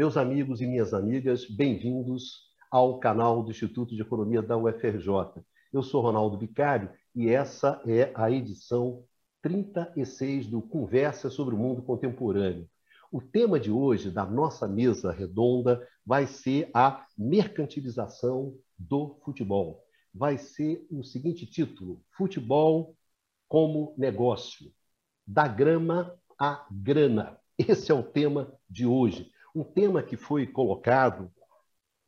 Meus amigos e minhas amigas, bem-vindos ao canal do Instituto de Economia da UFRJ. Eu sou Ronaldo Bicário e essa é a edição 36 do Conversa sobre o Mundo Contemporâneo. O tema de hoje da nossa mesa redonda vai ser a mercantilização do futebol. Vai ser o seguinte título: Futebol como negócio, da grama à grana. Esse é o tema de hoje um tema que foi colocado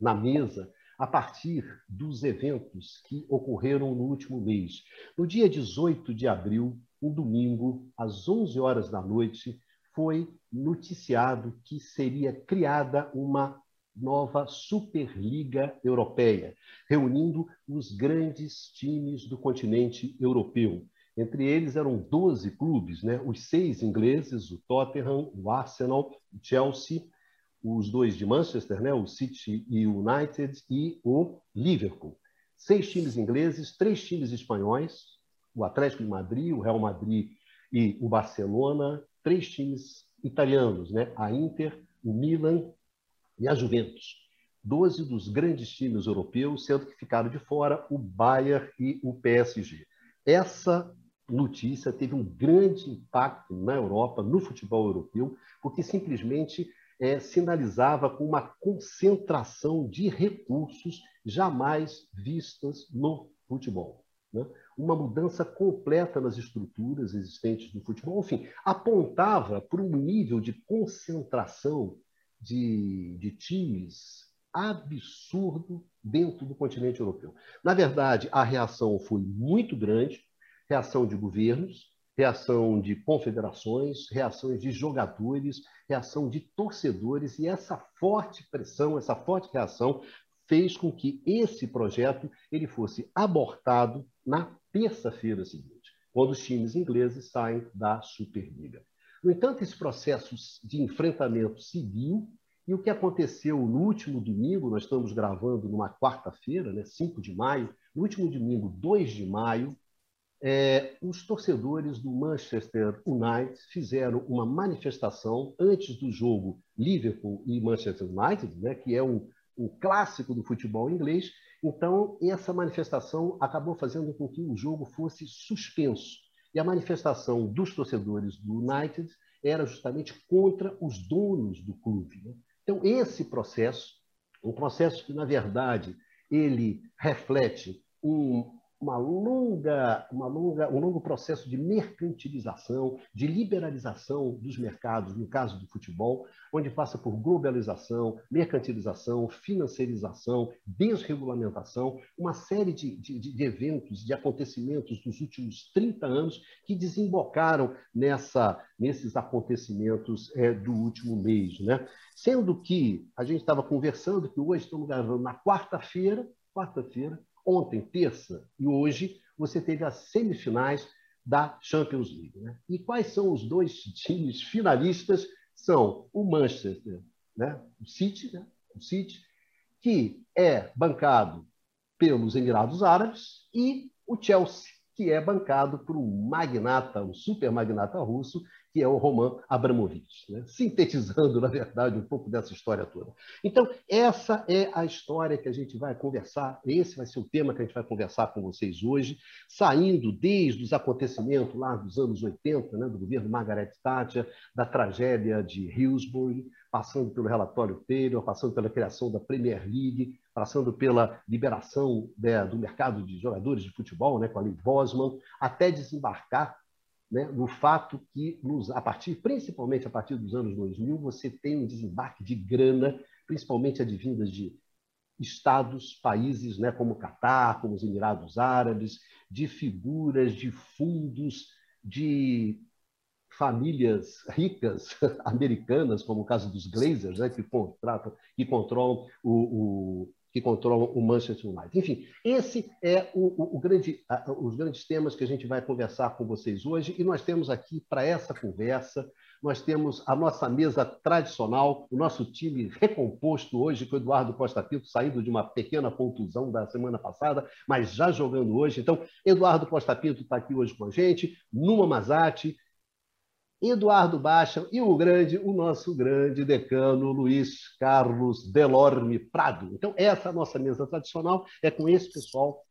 na mesa a partir dos eventos que ocorreram no último mês. No dia 18 de abril, um domingo, às 11 horas da noite, foi noticiado que seria criada uma nova Superliga Europeia, reunindo os grandes times do continente europeu. Entre eles eram 12 clubes, né? os seis ingleses, o Tottenham, o Arsenal, o Chelsea, os dois de Manchester, né, o City e o United, e o Liverpool. Seis times ingleses, três times espanhóis, o Atlético de Madrid, o Real Madrid e o Barcelona, três times italianos, né, a Inter, o Milan e a Juventus. Doze dos grandes times europeus, sendo que ficaram de fora o Bayern e o PSG. Essa notícia teve um grande impacto na Europa, no futebol europeu, porque simplesmente é, sinalizava com uma concentração de recursos jamais vistas no futebol. Né? Uma mudança completa nas estruturas existentes do futebol, enfim, apontava para um nível de concentração de, de times absurdo dentro do continente europeu. Na verdade, a reação foi muito grande, reação de governos, reação de confederações, reações de jogadores, reação de torcedores, e essa forte pressão, essa forte reação fez com que esse projeto ele fosse abortado na terça-feira seguinte, quando os times ingleses saem da Superliga. No entanto, esse processo de enfrentamento seguiu, e o que aconteceu no último domingo, nós estamos gravando numa quarta-feira, né, 5 de maio, no último domingo, 2 de maio, é, os torcedores do Manchester United fizeram uma manifestação antes do jogo Liverpool e Manchester United, né, que é um, um clássico do futebol inglês. Então, essa manifestação acabou fazendo com que o jogo fosse suspenso. E a manifestação dos torcedores do United era justamente contra os donos do clube. Né? Então, esse processo, um processo que, na verdade, ele reflete um, uma longa, uma longa, um longo processo de mercantilização, de liberalização dos mercados, no caso do futebol, onde passa por globalização, mercantilização, financiarização, desregulamentação, uma série de, de, de eventos, de acontecimentos dos últimos 30 anos que desembocaram nessa, nesses acontecimentos é, do último mês. Né? Sendo que a gente estava conversando que hoje estamos gravando na quarta-feira, quarta-feira, ontem, terça, e hoje, você teve as semifinais da Champions League. Né? E quais são os dois times finalistas? São o Manchester, né? o City, né? o City, que é bancado pelos Emirados Árabes, e o Chelsea, que é bancado por um magnata, um super magnata russo, que é o Roman Abramovich, né? sintetizando, na verdade, um pouco dessa história toda. Então, essa é a história que a gente vai conversar, esse vai ser o tema que a gente vai conversar com vocês hoje, saindo desde os acontecimentos lá dos anos 80, né, do governo Margaret Thatcher, da tragédia de Hillsborough, passando pelo relatório Taylor, passando pela criação da Premier League, passando pela liberação né, do mercado de jogadores de futebol, né, com a lei Bosman, até desembarcar né, no fato que, nos, a partir, principalmente a partir dos anos 2000, você tem um desembarque de grana, principalmente advindas de estados, países né, como o Catar, como os Emirados Árabes, de figuras, de fundos, de famílias ricas americanas, como o caso dos Glazers, né, que, contratam, que controlam o, o que controlam o Manchester United. Enfim, esse é o, o, o grande, os grandes temas que a gente vai conversar com vocês hoje. E nós temos aqui, para essa conversa, nós temos a nossa mesa tradicional, o nosso time recomposto hoje, com o Eduardo Costa Pinto, saindo de uma pequena contusão da semana passada, mas já jogando hoje. Então, Eduardo Costa Pinto está aqui hoje com a gente, Numa Mazati, Eduardo Baixa e o grande, o nosso grande decano Luiz Carlos Delorme Prado. Então, essa é a nossa mesa tradicional, é com esse pessoal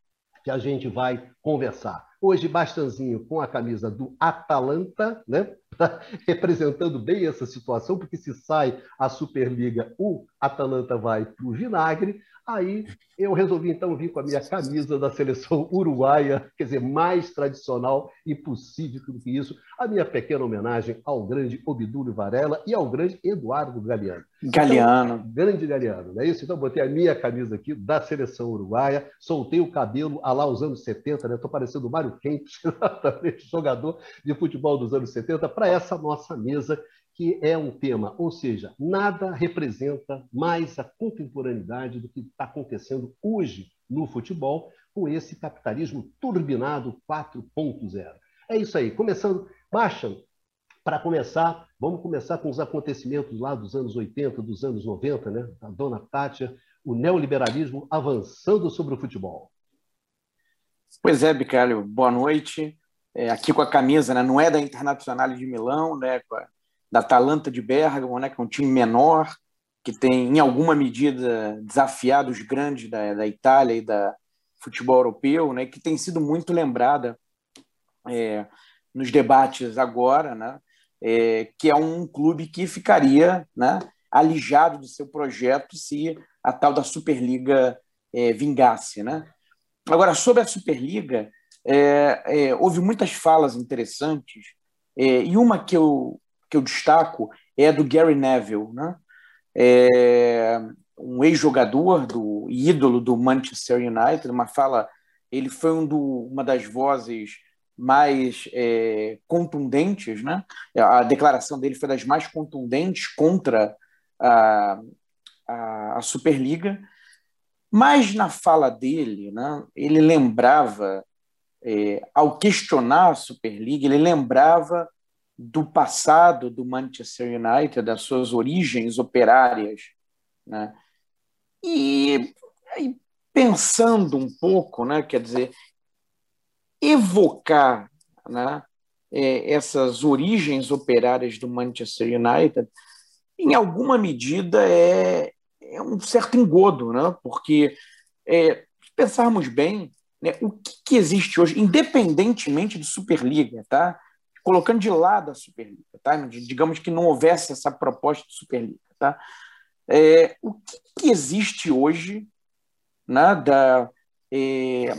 que a gente vai conversar. Hoje, Bastanzinho com a camisa do Atalanta, né? representando bem essa situação, porque se sai a Superliga, o Atalanta vai para o vinagre. Aí eu resolvi então vir com a minha camisa da seleção uruguaia, quer dizer, mais tradicional e possível do que isso, a minha pequena homenagem ao grande Obdúlio Varela e ao grande Eduardo Galeano. Galeano. Então, grande Galeano, não é isso? Então botei a minha camisa aqui da seleção uruguaia, soltei o cabelo a lá os anos 70, né? Estou parecendo o Mário Kempis, jogador de futebol dos anos 70, para essa nossa mesa que é um tema, ou seja, nada representa mais a contemporaneidade do que está acontecendo hoje no futebol com esse capitalismo turbinado 4.0. É isso aí. Começando, baixa, para começar, vamos começar com os acontecimentos lá dos anos 80, dos anos 90, né? A dona Tátia, o neoliberalismo avançando sobre o futebol. Pois é, Bicalho, boa noite. É, aqui com a camisa, né? não é da Internacional de Milão, né? Da Atalanta de Bergamo, né, que é um time menor, que tem, em alguma medida, desafiado os grandes da, da Itália e da futebol europeu, né, que tem sido muito lembrada é, nos debates agora, né, é, que é um clube que ficaria né, alijado do seu projeto se a tal da Superliga é, vingasse. Né? Agora, sobre a Superliga, é, é, houve muitas falas interessantes, é, e uma que eu que eu destaco é do Gary Neville, né? É um ex-jogador do ídolo do Manchester United, uma fala, ele foi um do, uma das vozes mais é, contundentes, né? A declaração dele foi das mais contundentes contra a, a, a Superliga, mas na fala dele, né, ele lembrava, é, ao questionar a Superliga, ele lembrava do passado do Manchester United, das suas origens operárias. Né? E, e pensando um pouco, né, quer dizer, evocar né, é, essas origens operárias do Manchester United, em alguma medida é, é um certo engodo, né? porque é, pensarmos bem, né, o que, que existe hoje, independentemente de Superliga, tá? Colocando de lado a Superliga, tá? digamos que não houvesse essa proposta de Superliga. Tá? É, o que, que, existe hoje né, da, é,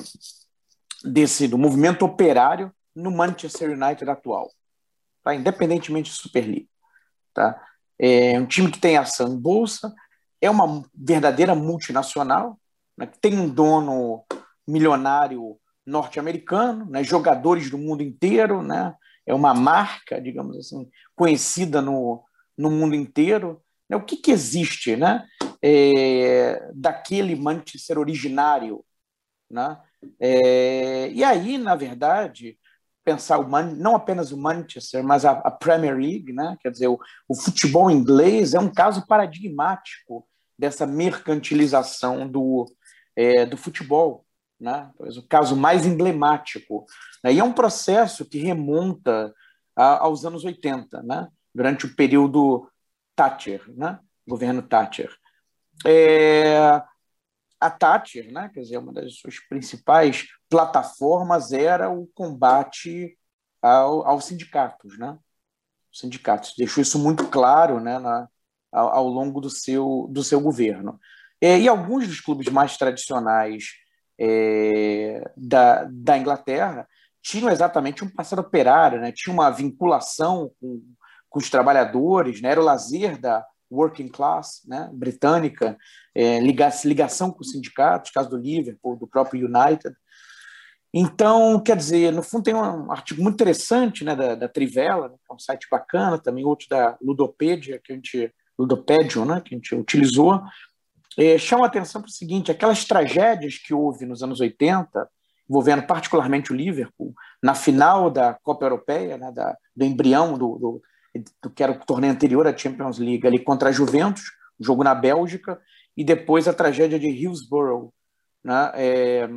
desse, do movimento operário no Manchester United atual, tá? independentemente de Superliga? Tá? É um time que tem ação em bolsa, é uma verdadeira multinacional, né, que tem um dono milionário norte-americano, né, jogadores do mundo inteiro, né, é uma marca, digamos assim, conhecida no, no mundo inteiro. Né? O que, que existe né? É, daquele Manchester originário? Né? É, e aí, na verdade, pensar o Man não apenas o Manchester, mas a, a Premier League, né? quer dizer, o, o, futebol inglês é um caso paradigmático dessa mercantilização do, é, do futebol né? Talvez o caso mais emblemático. Né? E é um processo que remonta a, aos anos 80, né? durante o período Thatcher, né? governo Thatcher. É, a Thatcher, né? quer dizer, uma das suas principais plataformas era o combate ao, aos sindicatos, né? Os sindicatos deixou isso muito claro, né? Na, ao, ao longo do seu do seu governo. É, e alguns dos clubes mais tradicionais é, da, da Inglaterra tinham exatamente um passado operário, né? tinha uma vinculação com, com os trabalhadores, né? era o lazer da working class né? britânica, é, ligação com os sindicatos, caso do Liverpool, do próprio United. Então, quer dizer, no fundo tem um artigo muito interessante né, da, da Trivela, né, que é um site bacana, também outro da Ludopedia, que a gente, Ludopedium, né, que a gente utilizou, é, chama atenção para o seguinte: aquelas tragédias que houve nos anos 80, envolvendo particularmente o Liverpool, na final da Copa Europeia, né, da, do embrião do, do, do, que era o torneio anterior à Champions League, ali contra a Juventus, jogo na Bélgica, e depois a tragédia de Hillsborough, né, é,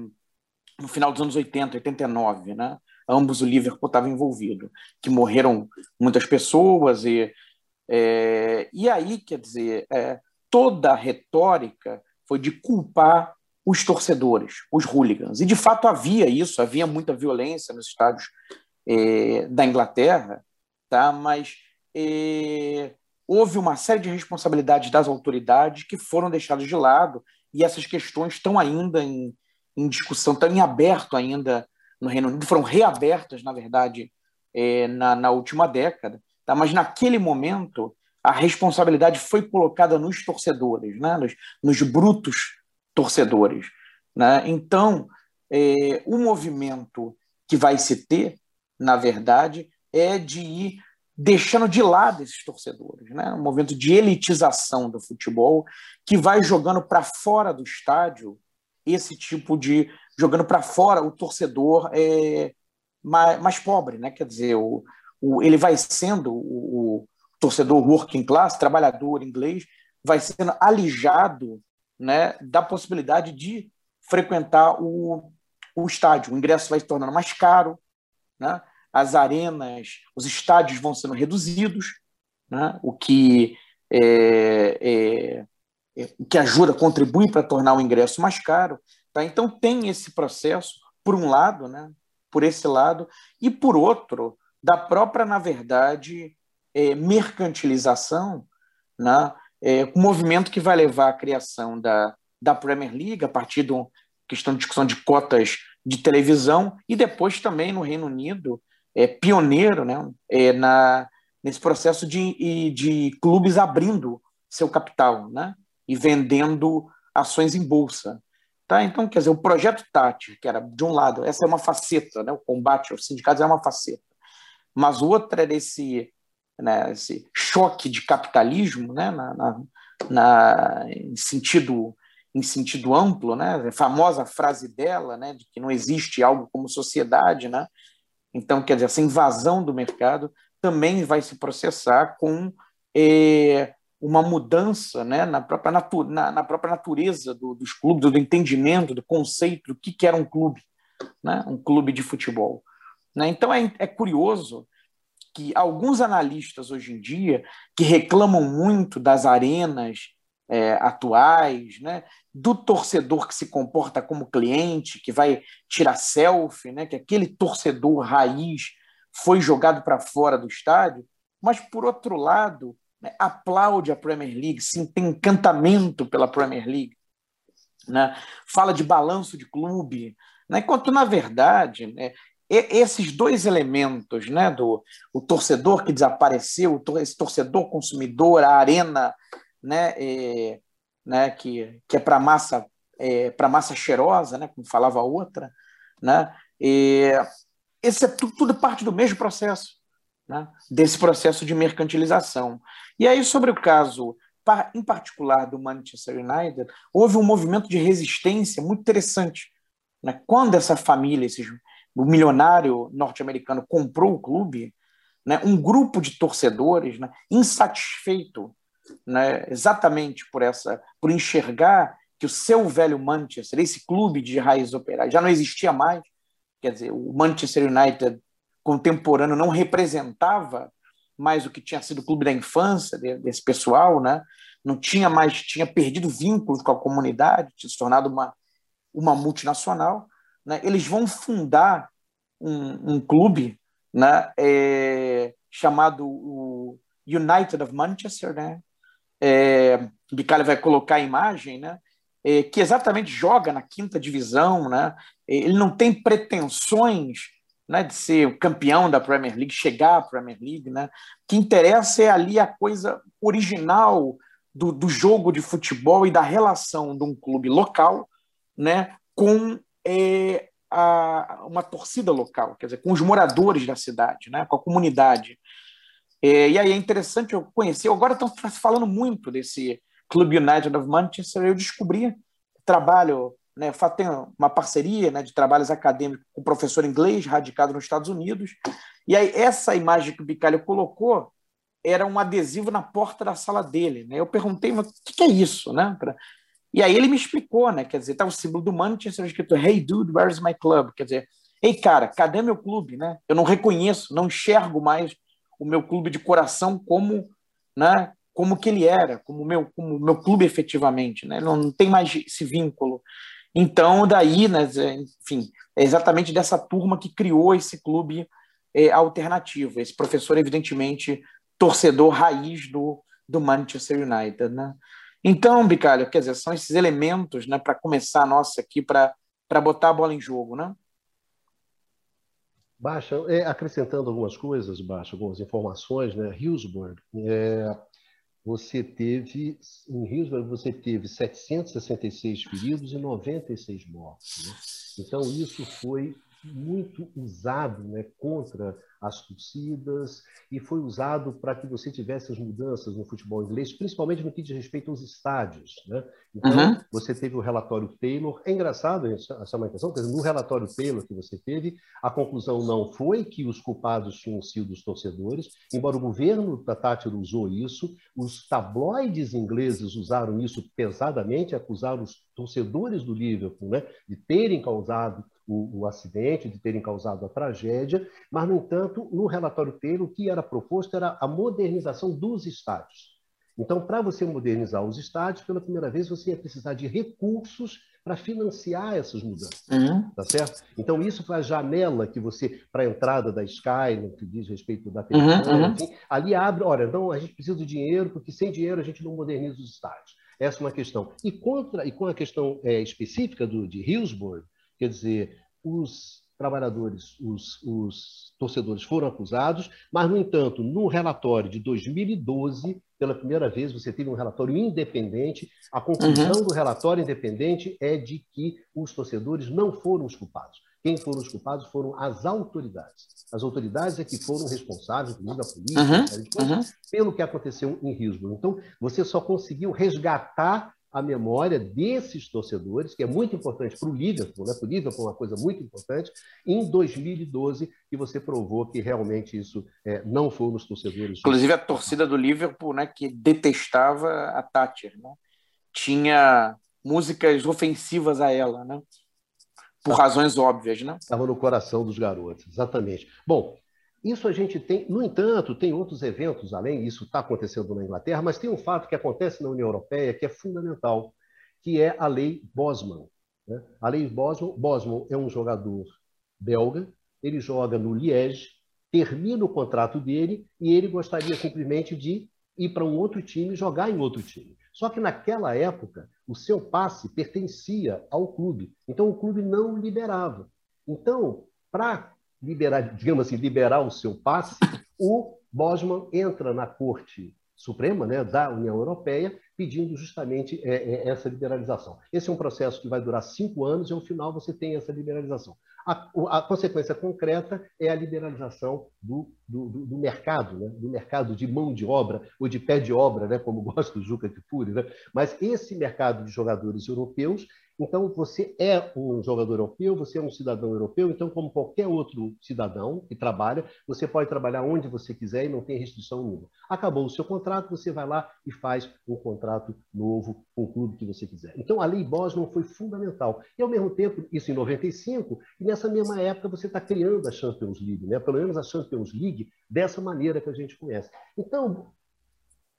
no final dos anos 80, 89, né, ambos o Liverpool estava envolvido, que morreram muitas pessoas e é, e aí quer dizer é, toda a retórica foi de culpar os torcedores, os hooligans. E de fato havia isso, havia muita violência nos estádios é, da Inglaterra, tá? mas é, houve uma série de responsabilidades das autoridades que foram deixadas de lado e essas questões estão ainda em, em discussão, estão em aberto ainda no Reino Unido, foram reabertas, na verdade, é, na, na última década. Tá? Mas naquele momento, a responsabilidade foi colocada nos torcedores, né? nos, nos brutos torcedores. Né? Então, é, o movimento que vai se ter, na verdade, é de ir deixando de lado esses torcedores, né? um movimento de elitização do futebol que vai jogando para fora do estádio esse tipo de jogando para fora o torcedor é, mais, mais, pobre, né? Quer dizer, o, o, ele vai sendo o, o torcedor working class, trabalhador inglês, vai sendo alijado né, da possibilidade de frequentar o, o estádio. O ingresso vai se tornando mais caro, né? as arenas, os estádios vão sendo reduzidos, né? o que, é, é, é, que ajuda, contribui para tornar o ingresso mais caro. Tá? Então, tem esse processo, por um lado, né? por esse lado, e por outro, da própria, na verdade, é, mercantilização, né? é, um movimento que vai levar à criação da, da Premier League a partir de uma questão de discussão de cotas de televisão e depois também no Reino Unido é pioneiro né, é, na, nesse processo de, de clubes abrindo seu capital né, e vendendo ações em bolsa. Tá? Então, quer dizer, o projeto Tati, que era, de um lado, essa é uma faceta, né, o combate aos sindicatos é uma faceta, mas outra é desse né, esse choque de capitalismo, né, na, na, na, em sentido em sentido amplo, né, a famosa frase dela, né, de que não existe algo como sociedade, né, então quer dizer essa invasão do mercado também vai se processar com é, uma mudança, né, na própria natu na, na própria natureza do, dos clubes, do entendimento, do conceito do que, que era um clube, né, um clube de futebol. Né? Então é, é curioso que alguns analistas hoje em dia que reclamam muito das arenas é, atuais, né, do torcedor que se comporta como cliente, que vai tirar selfie, né, que aquele torcedor raiz foi jogado para fora do estádio, mas por outro lado né, aplaude a Premier League, sim, tem encantamento pela Premier League, né, fala de balanço de clube, né, enquanto na verdade né, esses dois elementos, né, do o torcedor que desapareceu, esse torcedor consumidor, a arena, né, é, né que, que é para massa é, para massa cheirosa, né, como falava a outra, né, é, esse é tudo, tudo, parte do mesmo processo, né, desse processo de mercantilização. E aí sobre o caso em particular do Manchester United, houve um movimento de resistência muito interessante, né, quando essa família, esses o milionário norte-americano comprou o clube, né, um grupo de torcedores né, insatisfeito né, exatamente por essa, por enxergar que o seu velho Manchester, esse clube de raiz operária, já não existia mais. Quer dizer, o Manchester United contemporâneo não representava mais o que tinha sido o clube da infância desse pessoal, né? Não tinha mais, tinha perdido vínculos com a comunidade, tinha se tornado uma, uma multinacional né, eles vão fundar um, um clube né, é, chamado o United of Manchester, né? É, Bicalho vai colocar a imagem, né? É, que exatamente joga na quinta divisão, né? Ele não tem pretensões né, de ser campeão da Premier League, chegar à Premier League, né? O que interessa é ali a coisa original do, do jogo de futebol e da relação de um clube local, né, com é, a, uma torcida local, quer dizer, com os moradores da cidade, né, com a comunidade. É, e aí é interessante eu conhecer, agora estão falando muito desse Clube United of Manchester, eu descobri trabalho, né, tenho uma parceria né, de trabalhos acadêmicos com um professor inglês radicado nos Estados Unidos, e aí essa imagem que o Bicalho colocou era um adesivo na porta da sala dele. Né? Eu perguntei, mas o que é isso? Né? Pra, e aí ele me explicou, né? Quer dizer, tá o símbolo do Manchester escrito Hey dude, where's my club? Quer dizer, ei, cara, cadê meu clube? Né? Eu não reconheço, não enxergo mais o meu clube de coração como, né, como que ele era, como meu, como meu clube efetivamente, né? Não, não tem mais esse vínculo. Então, daí, né, enfim, é exatamente dessa turma que criou esse clube é, alternativo. Esse professor, evidentemente, torcedor raiz do, do Manchester United, né? Então, Bicalho, quer dizer, são esses elementos, né, para começar a nossa aqui, para botar a bola em jogo, né? Baixa, é, acrescentando algumas coisas, Baixa, algumas informações, né? Hillsborough, é, você teve, em Hillsborough, você teve 766 feridos e 96 mortos. Né? Então, isso foi muito usado né, contra as torcidas e foi usado para que você tivesse as mudanças no futebol inglês, principalmente no que diz respeito aos estádios. Né? Então, uhum. você teve o relatório Taylor. É engraçado essa atenção, porque no relatório Taylor que você teve, a conclusão não foi que os culpados tinham sido os torcedores, embora o governo da Thatcher usou isso, os tabloides ingleses usaram isso pesadamente, acusaram os torcedores do Liverpool né, de terem causado o, o, acidente, de terem causado a tragédia, mas, no entanto, no relatório Taylor, o que era proposto era a modernização dos estádios. Então, para você modernizar os estádios, pela primeira vez você ia precisar de recursos para financiar essas mudanças, uhum. tá certo? Então, isso foi a janela que você, para a entrada da Sky, no que diz respeito da televisão, uhum, uhum. enfim, ali abre, olha, então a gente precisa de dinheiro, porque sem dinheiro a gente não moderniza os estádios. Essa é uma questão. E, contra, e com a questão é, específica do, de Hillsborough, Quer dizer, os trabalhadores, os, os, torcedores foram acusados, mas, no entanto, no relatório de 2012, pela primeira vez, você teve um relatório independente. A conclusão uhum. do relatório independente é de que os torcedores não foram os culpados. Quem foram os culpados foram as autoridades. As autoridades é que foram responsáveis, inclusive a polícia, uhum. Coisa, uhum. pelo que aconteceu em Hillsborough. Então, você só conseguiu resgatar a memória desses torcedores, que é muito importante para o Liverpool, né? para o Liverpool é uma coisa muito importante, em 2012, que você provou que realmente isso é, não foi nos torcedores. Inclusive a torcida do Liverpool, né, que detestava a Thatcher, né? tinha músicas ofensivas a ela, né? por razões óbvias. Né? Estava no coração dos garotos, exatamente. Bom, isso a gente tem, no entanto, tem outros eventos além, isso está acontecendo na Inglaterra, mas tem um fato que acontece na União Europeia que é fundamental, que é a lei Bosman. Né? A lei Bosman, Bosman é um jogador belga, ele joga no Liège, termina o contrato dele e ele gostaria simplesmente de ir para um outro time, jogar em outro time. Só que naquela época, o seu passe pertencia ao clube, então o clube não liberava. Então, para liberar, digamos assim, liberar o seu passe, o Bosman entra na Corte Suprema né, da União Europeia pedindo justamente é, é, essa liberalização. Esse é um processo que vai durar cinco anos e, ao final, você tem essa liberalização. A, a consequência concreta é a liberalização do, do, do, mercado, né? do mercado de mão de obra, ou de pé de obra, né? como gosta o Juca Kfouri. Né? Mas esse mercado de jogadores europeus então, você é um jogador europeu, você é um cidadão europeu, então, como qualquer outro cidadão que trabalha, você pode trabalhar onde você quiser e não tem restrição nenhuma. Acabou o seu contrato, você vai lá e faz um contrato novo com o clube que você quiser. Então, a lei Bosman foi fundamental. E, ao mesmo tempo, isso em 95, e nessa mesma época você está criando a Champions League, né? pelo menos a Champions League, dessa maneira que a gente conhece. Então,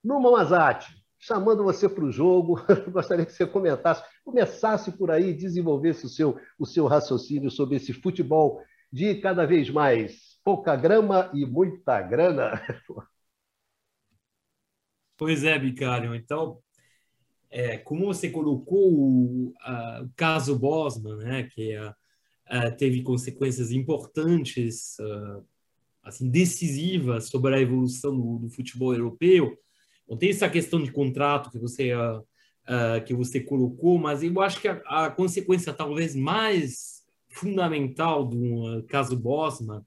no Mamazati, chamando você para o jogo. Gostaria que você comentasse, começasse por aí, desenvolvesse o seu, o seu raciocínio sobre esse futebol de cada vez mais pouca grama e muita grana. Pois é, Bicário. Então, é, como você colocou o, a, o caso Bosman, né, que a, a, teve consequências importantes, assim, decisivas sobre a evolução do, do futebol europeu, não tem essa questão de contrato que você uh, uh, que você colocou, mas eu acho que a, a consequência talvez mais fundamental do caso Bosman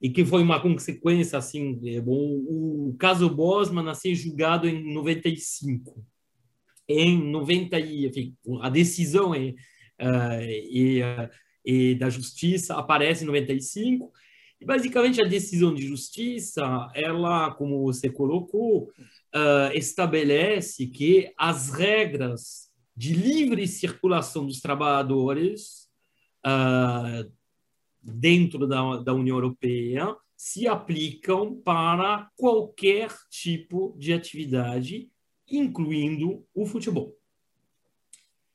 e que foi uma consequência assim, é, bom, o caso Bosman a ser julgado em 95. Em 90 enfim, a decisão é, e, e da justiça aparece em 95 e basicamente a decisão de justiça, ela, como você colocou, uh, estabelece que as regras de livre circulação dos trabalhadores uh, dentro da, da União Europeia se aplicam para qualquer tipo de atividade, incluindo o futebol.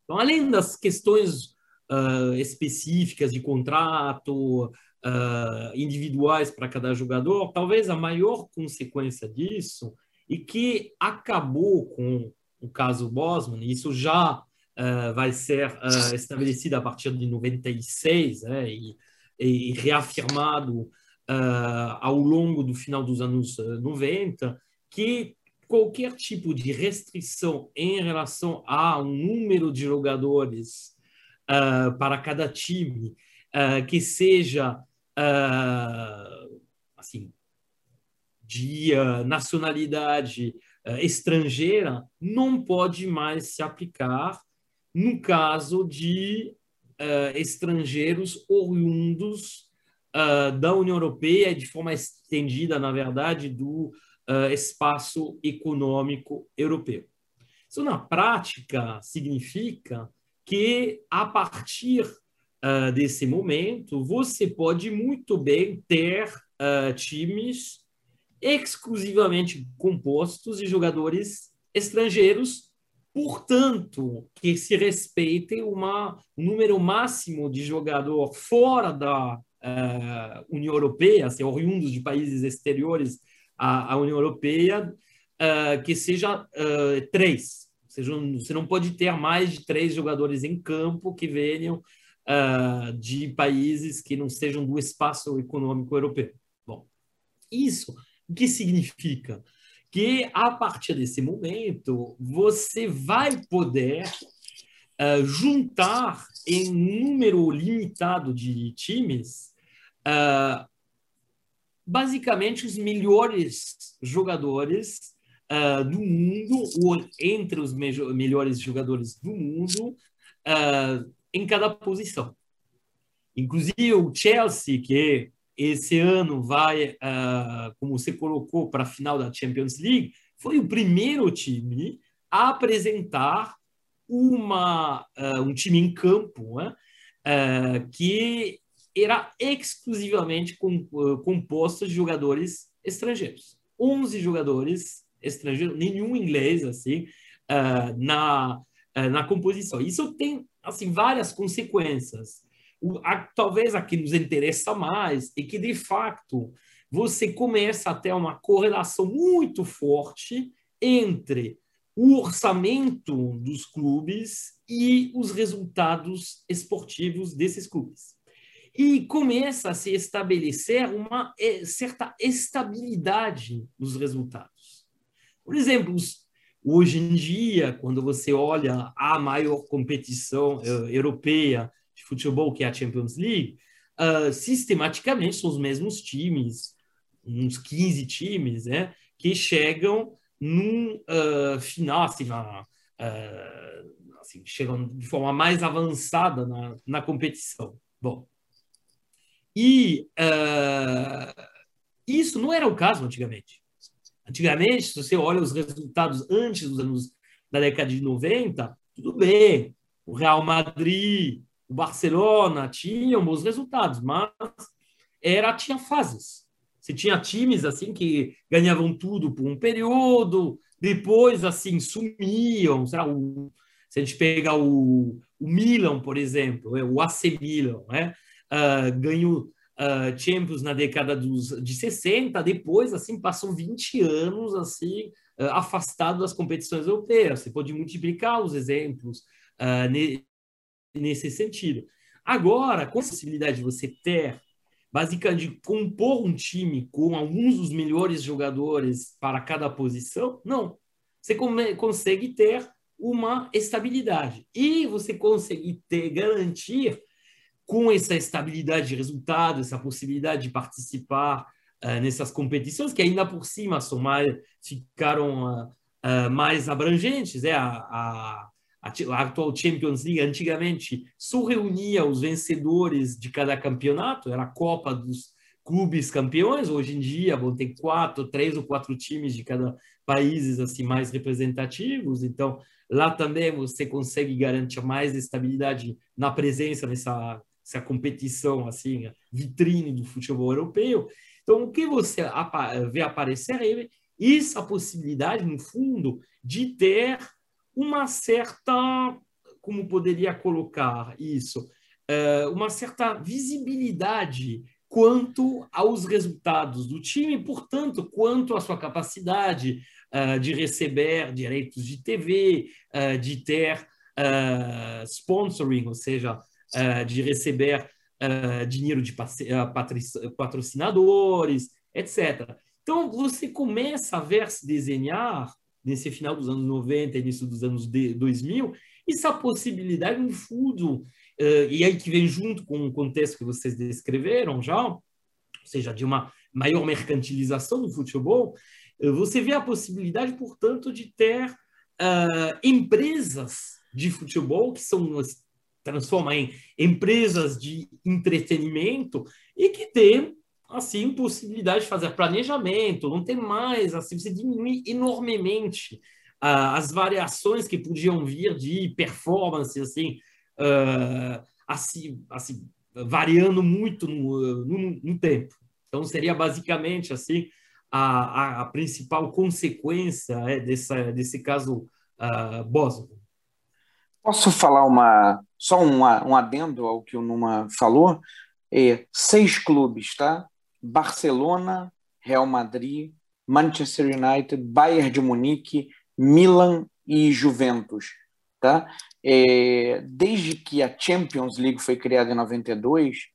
Então, além das questões uh, específicas de contrato, uh, individuais para cada jogador, talvez a maior consequência disso e que acabou com o caso Bosman, isso já uh, vai ser uh, estabelecido a partir de 96 né, e, e reafirmado uh, ao longo do final dos anos 90, que qualquer tipo de restrição em relação a um número de jogadores para cada time que seja assim de nacionalidade estrangeira não pode mais se aplicar no caso de uh, estrangeiros oriundos uh, da União Europeia, de forma estendida, na verdade, do uh, espaço econômico europeu. Isso, na prática, significa que, a partir desse momento, você pode muito bem ter times exclusivamente compostos de jogadores estrangeiros portanto, que se respeite uma, um número máximo de jogador fora da uh, União Europeia, assim, oriundos de países exteriores à, à União Europeia, uh, que seja uh, três. Ou seja, você não pode ter mais de três jogadores em campo que venham de países que não sejam do espaço econômico europeu. Bom, isso o que significa? que a partir desse momento você vai poder uh, juntar em número limitado de times uh, basicamente os melhores jogadores uh, do mundo ou entre os me melhores jogadores do mundo em cada posição. Inclusive o Chelsea, que esse ano vai, uh, como você colocou, para a final da Champions League, foi o primeiro time a apresentar uma, uh, um time em campo né? uh, que era exclusivamente com, composto de jogadores estrangeiros. 11 jogadores estrangeiros, nenhum inglês, assim, na, na composição. Isso tem, assim, várias consequências a, talvez a que nos interessa mais é que, de fato, você começa a ter uma correlação muito forte entre o orçamento dos clubes e os resultados esportivos desses clubes. E começa a se estabelecer uma é, certa estabilidade nos resultados. Por exemplo, hoje em dia, quando você olha a maior competição uh, europeia de futebol, que é a Champions League, uh, sistematicamente são os mesmos times, uns 15 times, né, que chegam num uh, final, assim, na, uh, assim, chegam de forma mais avançada na, na competição. Bom, e isso não era o caso antigamente. Antigamente, se você olha os resultados antes dos anos da década de 90, tudo bem. O Real Madrid, o Barcelona tinha bons resultados, mas era tinha fases. Você tinha times assim que ganhavam tudo por um período, depois assim sumiam. O, se a gente pega o, o Milan, por exemplo, é, o AC Milan, né? Uh, ganhou uh, Champions na década dos, de 60, depois assim passou 20 anos assim uh, afastado das competições europeias. Você pode multiplicar os exemplos uh, nesse sentido. Agora, com a possibilidade de você ter, basicamente, de compor um time com alguns dos melhores jogadores para cada posição, não. Você consegue ter uma estabilidade. E você consegue ter, garantir, com essa estabilidade de resultado, essa possibilidade de participar uh, nessas competições, que ainda por cima são mais, ficaram uh, uh, mais abrangentes, é a, a a atual Champions League antigamente só reunia os vencedores de cada campeonato, era a Copa dos clubes campeões. Hoje em dia vão ter quatro, três ou quatro times de cada países assim mais representativos. Então lá também você consegue garantir mais estabilidade na presença nessa essa competição assim, vitrine do futebol europeu. Então, o que você vê aparecer é essa possibilidade, no fundo, de ter uma certa, como poderia colocar isso, eh, uma certa visibilidade quanto aos resultados do time, portanto, quanto à sua capacidade uh, de receber direitos de TV, eh, de ter sponsoring, ou seja, de receber dinheiro de patrocinadores, etc. Então, você começa a ver se desenhar, nesse final dos anos 90, início dos anos 2000, essa possibilidade, no fundo, Uh, e aí que vem junto com o contexto que vocês descreveram já, ou seja, de uma maior mercantilização do futebol, uh, você vê a possibilidade, portanto, de ter uh, empresas de futebol que são transforma em empresas de entretenimento e que tem assim possibilidade de fazer planejamento, não tem mais assim você diminui enormemente as variações que podiam vir de performance assim uh, assim, assim, variando muito no, no, no, tempo. Então, seria basicamente assim a, a, a principal consequência é, desse, desse caso uh. Posso falar uma só um, um adendo ao que o Numa falou? É, seis clubes, tá? Barcelona, Real Madrid, Manchester United, Bayern de Munique, Milan e Juventus. Tá? É, desde que a Champions League foi criada em 92,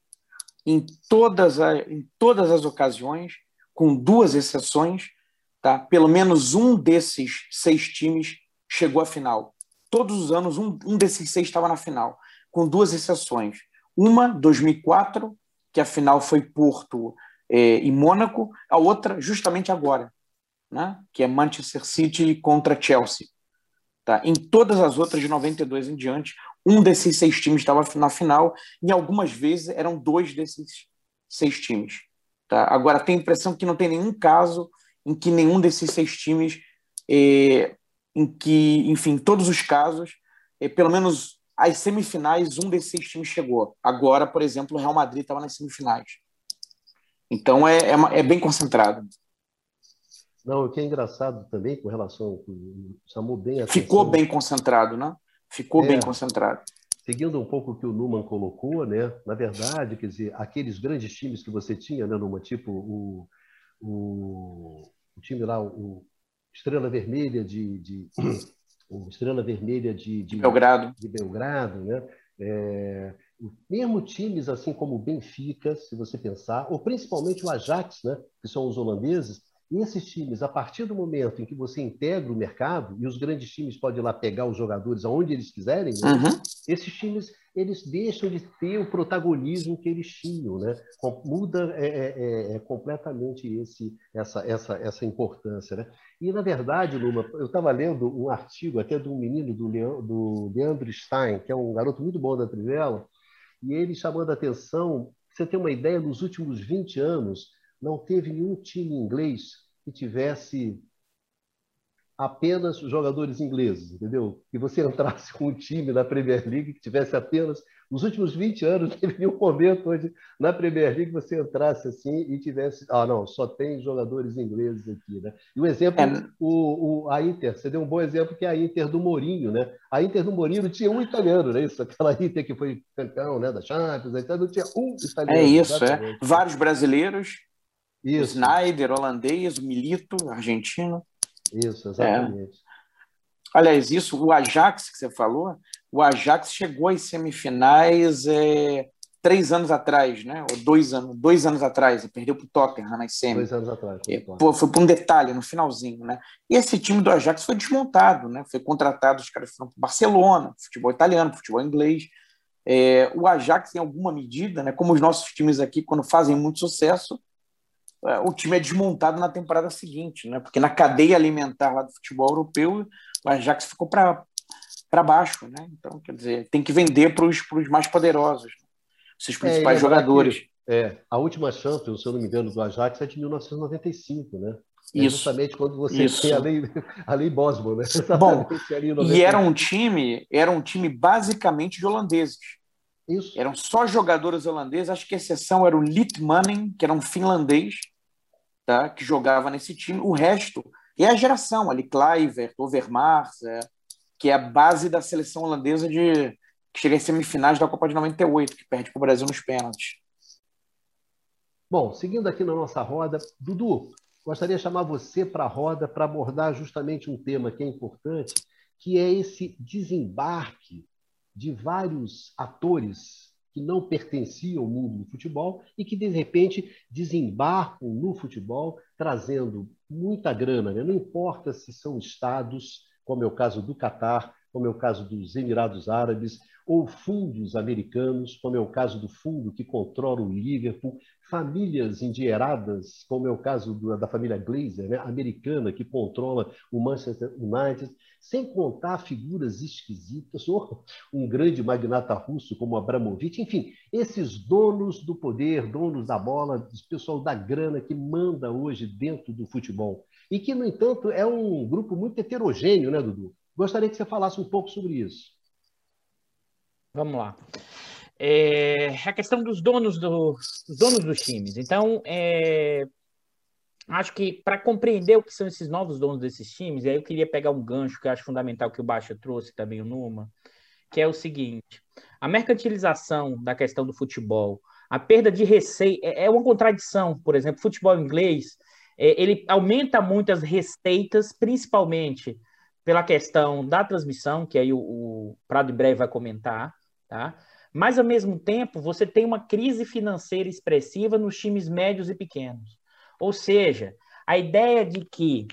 em todas, a, em todas as ocasiões, com duas exceções, tá? pelo menos um desses seis times chegou à final. Todos os anos, um, um desses seis estava na final, com duas exceções. Uma, 2004, que a final foi Porto é, e Mônaco, a outra, justamente agora, né? que é Manchester City contra Chelsea. Tá? Em todas as outras, de 92 em diante, um desses seis times estava na final, e algumas vezes eram dois desses seis times. Tá? Agora, tem a impressão que não tem nenhum caso em que nenhum desses seis times, é, em que, enfim, todos os casos, é, pelo menos as semifinais, um desses seis times chegou. Agora, por exemplo, o Real Madrid estava nas semifinais. Então, é, é, é bem concentrado. Não, o que é engraçado também com relação. Chamou bem a Ficou bem concentrado, né? Ficou é, bem concentrado. Seguindo um pouco o que o Numan colocou, né? Na verdade, quer dizer, aqueles grandes times que você tinha, né, Numan, tipo o, o, o time lá, o Estrela Vermelha de, de o Estrela Vermelha de, de Belgrado, de Belgrado, né? É, mesmo times assim como o Benfica, se você pensar, ou principalmente o Ajax, né? Que são os holandeses esses times, a partir do momento em que você integra o mercado, e os grandes times podem ir lá pegar os jogadores aonde eles quiserem, né? uhum. esses times eles deixam de ter o protagonismo que eles tinham. Né? Muda é, é, é, é completamente esse, essa, essa, essa importância. Né? E, na verdade, Luma, eu estava lendo um artigo até de um menino do, Leandro, do Leandro Stein, que é um garoto muito bom da Trivela, e ele chamando a atenção, você tem uma ideia, nos últimos 20 anos, não teve nenhum time inglês que tivesse apenas jogadores ingleses, entendeu? Que você entrasse com um time na Premier League que tivesse apenas. Nos últimos 20 anos, teve nenhum momento onde na Premier League você entrasse assim e tivesse. Ah, não, só tem jogadores ingleses aqui, né? E o exemplo, é... o, o, a Inter, você deu um bom exemplo que é a Inter do Mourinho, né? A Inter do Mourinho tinha um italiano, né? Isso, aquela Inter que foi campeão né, da Champions, então não tinha um italiano. É isso, é. exatamente. é. Vários brasileiros isso. O Snyder, holandês, o Milito, argentino. Isso, exatamente. É. Aliás, isso, o Ajax que você falou, o Ajax chegou às semifinais é, três anos atrás, né? Ou dois anos, dois anos atrás, perdeu para o Tottenham nas semis. Dois anos atrás. Foi, é, foi por um detalhe, no finalzinho, né? E esse time do Ajax foi desmontado, né? Foi contratado, os caras foram para Barcelona, futebol italiano, futebol inglês. É, o Ajax, em alguma medida, né? Como os nossos times aqui, quando fazem muito sucesso, é, o time é desmontado na temporada seguinte, né? Porque na cadeia alimentar lá do futebol europeu, o Ajax ficou para baixo, né? Então, quer dizer, tem que vender para os mais poderosos, né? seus principais é, jogadores. Que, é, a última Champions, se eu não me engano, do Ajax é de 1995, né? É Isso. justamente quando você Isso. tem a lei, a lei Bosman, né? Bom, e era um time, era um time basicamente de holandeses. Isso. Eram só jogadores holandeses, acho que a exceção era o Litmanen, que era um finlandês, tá? que jogava nesse time. O resto é a geração ali, Kluivert, Overmars, é, que é a base da seleção holandesa de que chega às semifinais da Copa de 98, que perde para o Brasil nos pênaltis. Bom, seguindo aqui na nossa roda, Dudu, gostaria de chamar você para a roda para abordar justamente um tema que é importante, que é esse desembarque de vários atores que não pertenciam ao mundo do futebol e que, de repente, desembarcam no futebol, trazendo muita grana. Né? Não importa se são estados, como é o caso do Catar, como é o caso dos Emirados Árabes, ou fundos americanos, como é o caso do fundo que controla o Liverpool, famílias endinheiradas, como é o caso da família Glazer, né, americana, que controla o Manchester United, sem contar figuras esquisitas, ou um grande magnata russo como Abramovich, enfim, esses donos do poder, donos da bola, esse pessoal da grana que manda hoje dentro do futebol. E que, no entanto, é um grupo muito heterogêneo, né, Dudu? Gostaria que você falasse um pouco sobre isso. Vamos lá. É, a questão dos donos, do, dos donos dos times. Então, é, acho que para compreender o que são esses novos donos desses times, aí eu queria pegar um gancho que eu acho fundamental que o Baixa trouxe também o Numa, que é o seguinte: a mercantilização da questão do futebol, a perda de receita é, é uma contradição. Por exemplo, futebol inglês é, ele aumenta muito as receitas, principalmente pela questão da transmissão, que aí o, o Prado em breve vai comentar, tá? Mas, ao mesmo tempo, você tem uma crise financeira expressiva nos times médios e pequenos. Ou seja, a ideia de que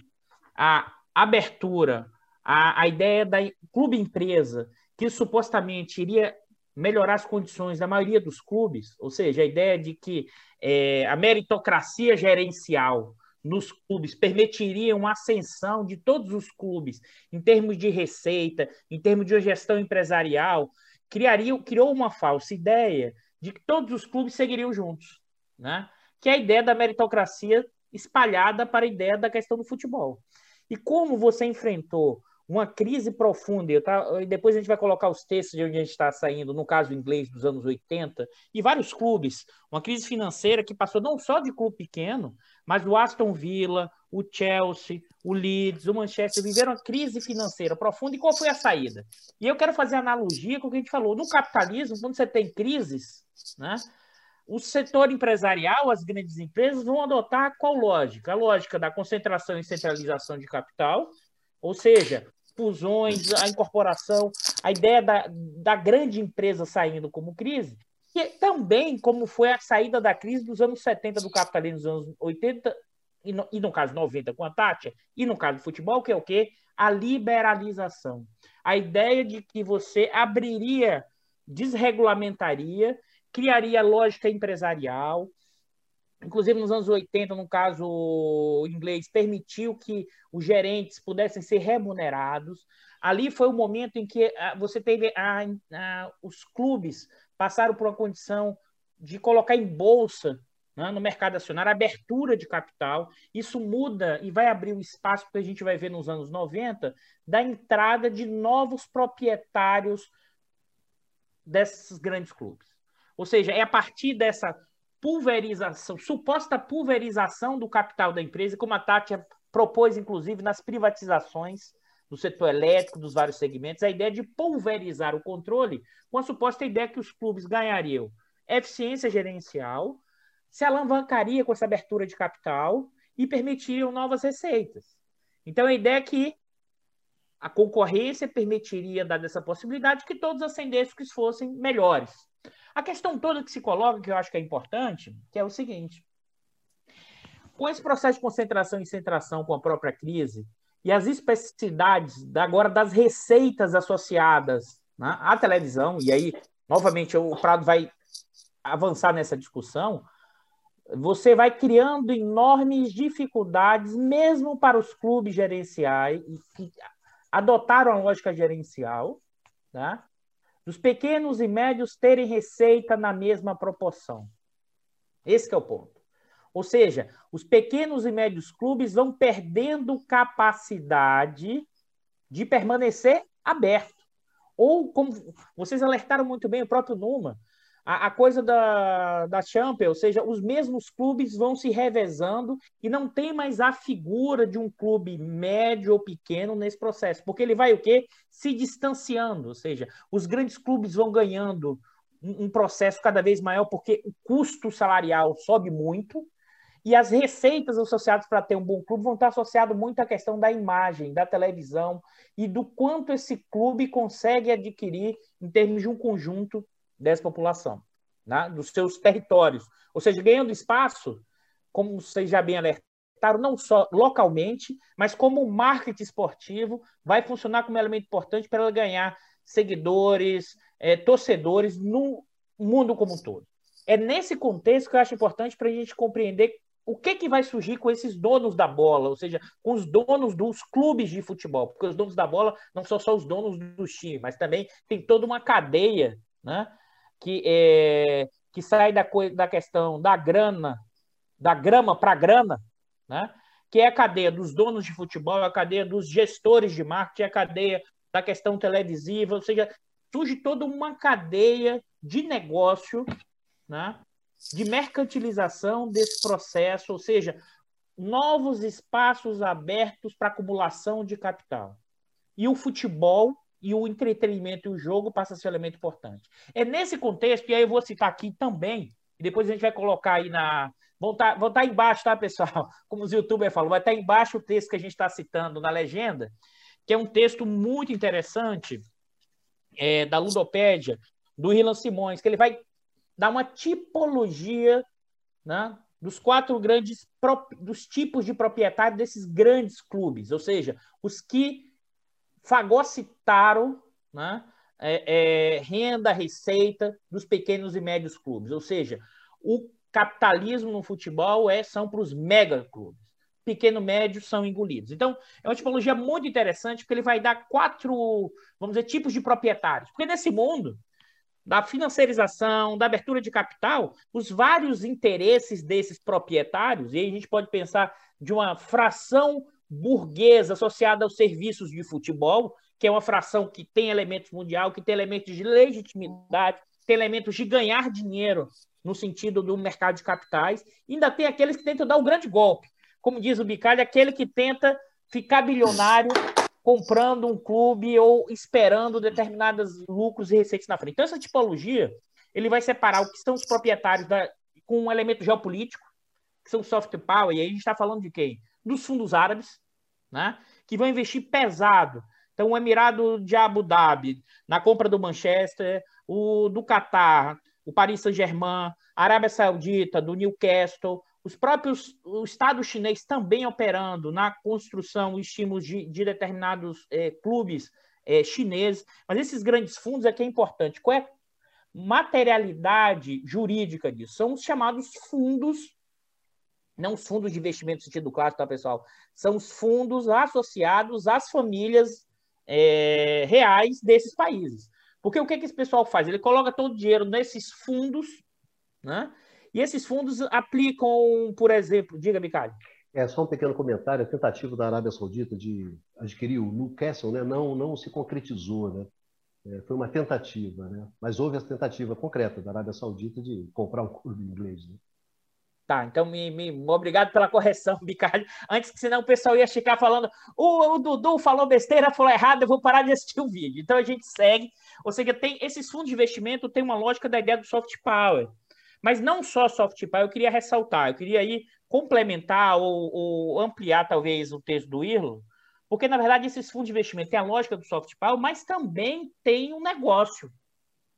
a abertura, a, a ideia da clube-empresa, que supostamente iria melhorar as condições da maioria dos clubes, ou seja, a ideia de que é, a meritocracia gerencial nos clubes permitiria uma ascensão de todos os clubes em termos de receita, em termos de gestão empresarial, criaria, criou uma falsa ideia de que todos os clubes seguiriam juntos, né? que é a ideia da meritocracia espalhada para a ideia da questão do futebol. E como você enfrentou uma crise profunda, eu tá, depois a gente vai colocar os textos de onde a gente está saindo, no caso inglês dos anos 80, e vários clubes, uma crise financeira que passou não só de clube pequeno, mas o Aston Villa, o Chelsea, o Leeds, o Manchester viveram uma crise financeira profunda. E qual foi a saída? E eu quero fazer analogia com o que a gente falou. No capitalismo, quando você tem crises, né, o setor empresarial, as grandes empresas, vão adotar qual lógica? A lógica da concentração e centralização de capital, ou seja, fusões, a incorporação, a ideia da, da grande empresa saindo como crise, e também como foi a saída da crise dos anos 70 do capitalismo, dos anos 80 e no, e no caso 90 com a Tátia, e no caso do futebol, que é o quê? A liberalização. A ideia de que você abriria, desregulamentaria, criaria lógica empresarial, inclusive nos anos 80, no caso inglês, permitiu que os gerentes pudessem ser remunerados. Ali foi o momento em que ah, você teve a, a, os clubes passaram por uma condição de colocar em bolsa né, no mercado acionário, abertura de capital. Isso muda e vai abrir um espaço que a gente vai ver nos anos 90 da entrada de novos proprietários desses grandes clubes. Ou seja, é a partir dessa pulverização, suposta pulverização do capital da empresa, como a Tati propôs, inclusive, nas privatizações do setor elétrico, dos vários segmentos, a ideia de pulverizar o controle com a suposta ideia que os clubes ganhariam eficiência gerencial, se alavancaria com essa abertura de capital e permitiriam novas receitas. Então, a ideia é que a concorrência permitiria, dada essa possibilidade, que todos ascendessem que fossem melhores. A questão toda que se coloca, que eu acho que é importante, que é o seguinte: com esse processo de concentração e centração com a própria crise, e as especificidades agora das receitas associadas né, à televisão, e aí, novamente, o Prado vai avançar nessa discussão, você vai criando enormes dificuldades, mesmo para os clubes gerenciais, que adotaram a lógica gerencial, né, dos pequenos e médios terem receita na mesma proporção. Esse é o ponto. Ou seja, os pequenos e médios clubes vão perdendo capacidade de permanecer aberto. Ou, como vocês alertaram muito bem, o próprio Numa, a, a, coisa da, da Champions, ou seja, os mesmos clubes vão se revezando e não tem mais a figura de um clube médio ou pequeno nesse processo, porque ele vai o quê? Se distanciando, ou seja, os grandes clubes vão ganhando um, um processo cada vez maior porque o custo salarial sobe muito, e as receitas associadas para ter um bom clube vão estar associadas muito à questão da imagem, da televisão e do quanto esse clube consegue adquirir em termos de um conjunto dessa população, né? dos seus territórios. Ou seja, ganhando espaço, como vocês já bem alertaram, não só localmente, mas como o marketing esportivo vai funcionar como elemento importante para ela ganhar seguidores, é, torcedores no mundo como um todo. É nesse contexto que eu acho importante para a gente compreender o que, que vai surgir com esses donos da bola, ou seja, com os donos dos clubes de futebol, porque os donos da bola não são só os donos dos times, mas também tem toda uma cadeia né, que, é, que sai da, da questão da grana, da grama para grana, né, que é a cadeia dos donos de futebol, a cadeia dos gestores de marketing, a cadeia da questão televisiva, ou seja, surge toda uma cadeia de negócio né, de mercantilização desse processo, ou seja, novos espaços abertos para acumulação de capital. E o futebol e o entretenimento e o jogo passa a ser um elemento importante. É nesse contexto, e aí eu vou citar aqui também, e depois a gente vai colocar aí na. Vão estar, tá, tá embaixo, tá, pessoal? Como os youtubers falam, vai estar tá embaixo o texto que a gente está citando na legenda, que é um texto muito interessante é, da Ludopédia, do Rilan Simões, que ele vai dá uma tipologia né, dos quatro grandes dos tipos de proprietário desses grandes clubes, ou seja, os que fagocitaram né, é, é, renda, receita dos pequenos e médios clubes, ou seja, o capitalismo no futebol é são para os mega clubes. Pequeno médio são engolidos. Então, é uma tipologia muito interessante, porque ele vai dar quatro, vamos dizer, tipos de proprietários. Porque nesse mundo, da financiarização, da abertura de capital, os vários interesses desses proprietários, e aí a gente pode pensar de uma fração burguesa associada aos serviços de futebol, que é uma fração que tem elementos mundial, que tem elementos de legitimidade, tem elementos de ganhar dinheiro no sentido do mercado de capitais, ainda tem aqueles que tentam dar o um grande golpe. Como diz o Bicalho, aquele que tenta ficar bilionário comprando um clube ou esperando determinados lucros e receitas na frente. Então, essa tipologia, ele vai separar o que são os proprietários da, com um elemento geopolítico, que são soft power, e aí a gente está falando de quem? Dos fundos árabes, né? que vão investir pesado. Então, o Emirado de Abu Dhabi, na compra do Manchester, o do Qatar, o Paris Saint-Germain, a Arábia Saudita, do Newcastle, os próprios, o Estado chinês também operando na construção e estímulos de, de determinados é, clubes é, chineses, mas esses grandes fundos é que é importante. Qual é a materialidade jurídica disso? São os chamados fundos, não os fundos de investimento no sentido clássico, tá, pessoal? São os fundos associados às famílias é, reais desses países. Porque o que, que esse pessoal faz? Ele coloca todo o dinheiro nesses fundos, né? E esses fundos aplicam, por exemplo, diga, Bicalho. É só um pequeno comentário. A tentativa da Arábia Saudita de adquirir o Newcastle né, não, não se concretizou. Né? É, foi uma tentativa, né? mas houve essa tentativa concreta da Arábia Saudita de comprar um clube inglês. Né? Tá, então me, me, obrigado pela correção, Bicalho. Antes que senão o pessoal ia ficar falando, o, o Dudu falou besteira, falou errado, eu vou parar de assistir o vídeo. Então a gente segue. Ou seja, tem esses fundos de investimento tem uma lógica da ideia do soft power. Mas não só soft power, eu queria ressaltar, eu queria aí complementar ou, ou ampliar talvez o texto do Irlo, porque na verdade esses fundos de investimento têm a lógica do soft power, mas também tem um negócio,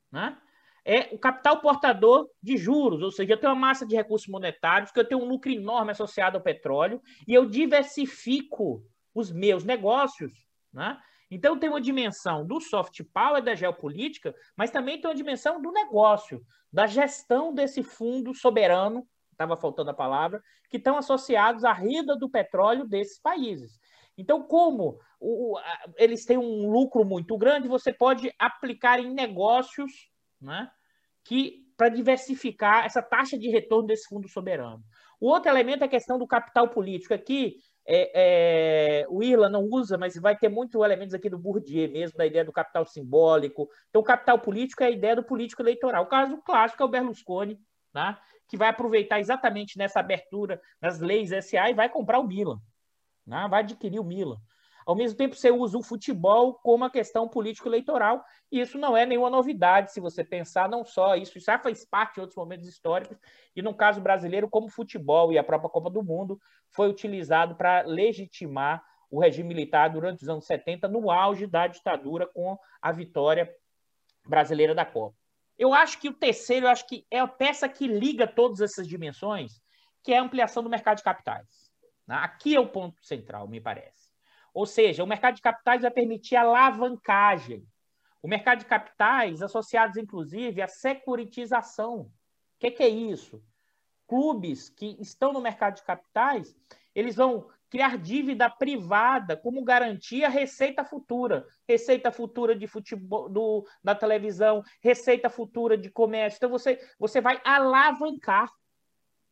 né? É o capital portador de juros, ou seja, eu tenho uma massa de recursos monetários, que eu tenho um lucro enorme associado ao petróleo, e eu diversifico os meus negócios, né? Então, tem uma dimensão do soft power, da geopolítica, mas também tem uma dimensão do negócio, da gestão desse fundo soberano, estava faltando a palavra, que estão associados à renda do petróleo desses países. Então, como o, eles têm um lucro muito grande, você pode aplicar em negócios né, que para diversificar essa taxa de retorno desse fundo soberano. O outro elemento é a questão do capital político. Aqui, é, é, o Irla não usa, mas vai ter muitos elementos aqui do Bourdieu mesmo, da ideia do capital simbólico. Então, o capital político é a ideia do político eleitoral. O caso clássico é o Berlusconi, né, que vai aproveitar exatamente nessa abertura nas leis SA e vai comprar o Milan, né, vai adquirir o Milan. Ao mesmo tempo, você usa o futebol como uma questão político-eleitoral, e isso não é nenhuma novidade, se você pensar, não só isso, já faz parte de outros momentos históricos, e no caso brasileiro, como o futebol e a própria Copa do Mundo foi utilizado para legitimar o regime militar durante os anos 70, no auge da ditadura, com a vitória brasileira da Copa. Eu acho que o terceiro, eu acho que é a peça que liga todas essas dimensões, que é a ampliação do mercado de capitais. Aqui é o ponto central, me parece. Ou seja, o mercado de capitais vai permitir alavancagem. O mercado de capitais, associados inclusive à securitização. O que, que é isso? Clubes que estão no mercado de capitais, eles vão criar dívida privada como garantia receita futura, receita futura de futebol, do, da televisão, receita futura de comércio. Então você, você vai alavancar,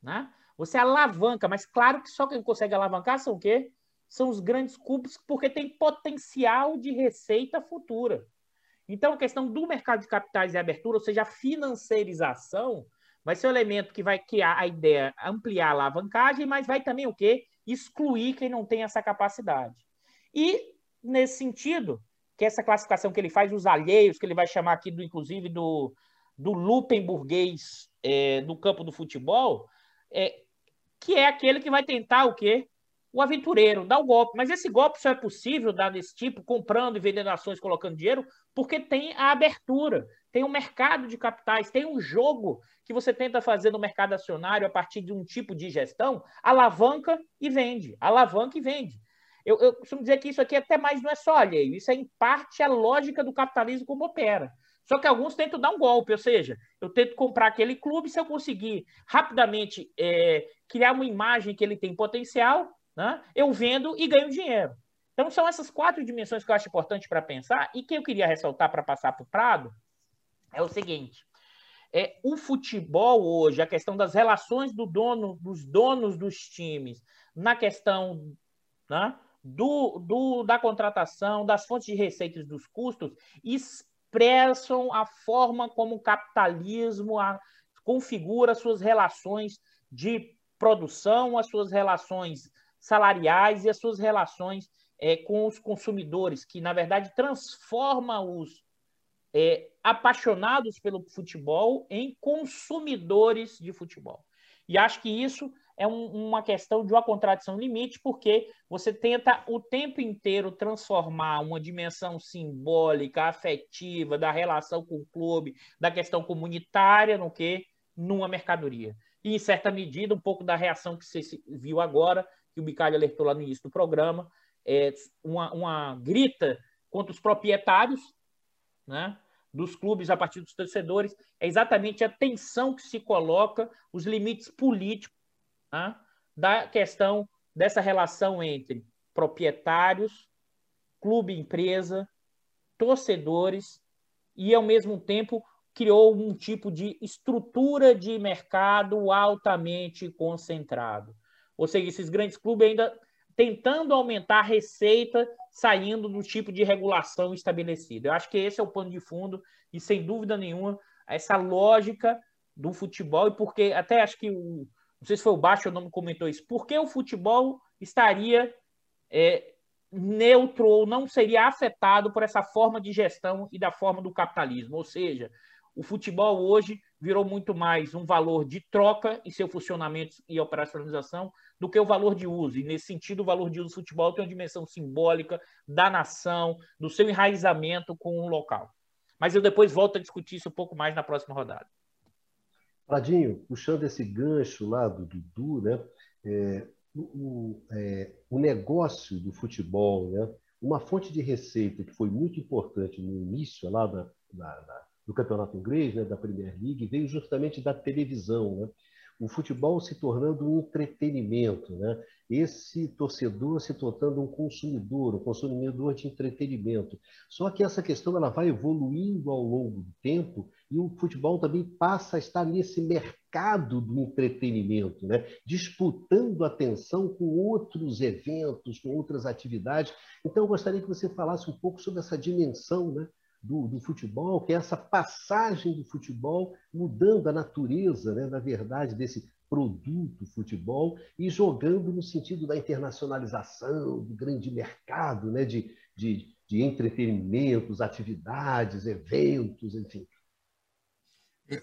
né? Você alavanca, mas claro que só quem consegue alavancar são o quê? São os grandes clubes porque tem potencial de receita futura. Então, a questão do mercado de capitais e abertura, ou seja, a financiarização, vai ser o um elemento que vai criar a ideia, ampliar a alavancagem, mas vai também o quê? Excluir quem não tem essa capacidade. E, nesse sentido, que essa classificação que ele faz, os alheios, que ele vai chamar aqui, do, inclusive, do, do Lupenburguês é, no campo do futebol, é, que é aquele que vai tentar o quê? O aventureiro, dá o golpe. Mas esse golpe só é possível dar desse tipo, comprando e vendendo ações, colocando dinheiro, porque tem a abertura, tem um mercado de capitais, tem um jogo que você tenta fazer no mercado acionário a partir de um tipo de gestão, alavanca e vende, alavanca e vende. Eu, eu costumo dizer que isso aqui até mais não é só alheio, isso é em parte a lógica do capitalismo como opera. Só que alguns tentam dar um golpe, ou seja, eu tento comprar aquele clube, se eu conseguir rapidamente é, criar uma imagem que ele tem potencial, né? eu vendo e ganho dinheiro. Então, são essas quatro dimensões que eu acho importante para pensar e que eu queria ressaltar para passar para o Prado é o seguinte. É, o futebol hoje, a questão das relações do dono, dos donos dos times, na questão né, do, do, da contratação, das fontes de receitas dos custos, expressam a forma como o capitalismo a, configura suas relações de produção, as suas relações salariais e as suas relações é, com os consumidores, que na verdade transforma os é, apaixonados pelo futebol em consumidores de futebol. E acho que isso é um, uma questão de uma contradição limite, porque você tenta o tempo inteiro transformar uma dimensão simbólica, afetiva, da relação com o clube, da questão comunitária, no que? Numa mercadoria. E, em certa medida, um pouco da reação que você viu agora que o Bicalho alertou lá no início do programa, é uma, uma grita contra os proprietários né, dos clubes a partir dos torcedores, é exatamente a tensão que se coloca, os limites políticos né, da questão dessa relação entre proprietários, clube-empresa, torcedores e, ao mesmo tempo, criou um tipo de estrutura de mercado altamente concentrado. Ou seja, esses grandes clubes ainda tentando aumentar a receita saindo do tipo de regulação estabelecida. Eu acho que esse é o pano de fundo e, sem dúvida nenhuma, essa lógica do futebol e porque até acho que o não sei se foi o Baixo ou não me comentou isso, por que o futebol estaria é, neutro ou não seria afetado por essa forma de gestão e da forma do capitalismo? Ou seja, o futebol hoje virou muito mais um valor de troca em seu funcionamento e operacionalização do que o valor de uso. E, nesse sentido, o valor de uso do futebol tem uma dimensão simbólica da nação, do seu enraizamento com o um local. Mas eu depois volto a discutir isso um pouco mais na próxima rodada. Pradinho, puxando esse gancho lá do Dudu, né? É, o, é, o negócio do futebol, né? uma fonte de receita que foi muito importante no início lá da, da, da, do campeonato inglês, né? da Premier League, veio justamente da televisão. Né? O futebol se tornando um entretenimento, né? esse torcedor se tornando um consumidor, um consumidor de entretenimento. Só que essa questão ela vai evoluindo ao longo do tempo e o futebol também passa a estar nesse mercado do entretenimento, né? disputando atenção com outros eventos, com outras atividades. Então, eu gostaria que você falasse um pouco sobre essa dimensão né? Do, do, futebol, que é essa passagem do futebol mudando a natureza, né? na verdade, desse produto futebol e jogando no sentido da internacionalização, do grande mercado né, de, de, de entretenimentos, atividades, eventos, enfim. É,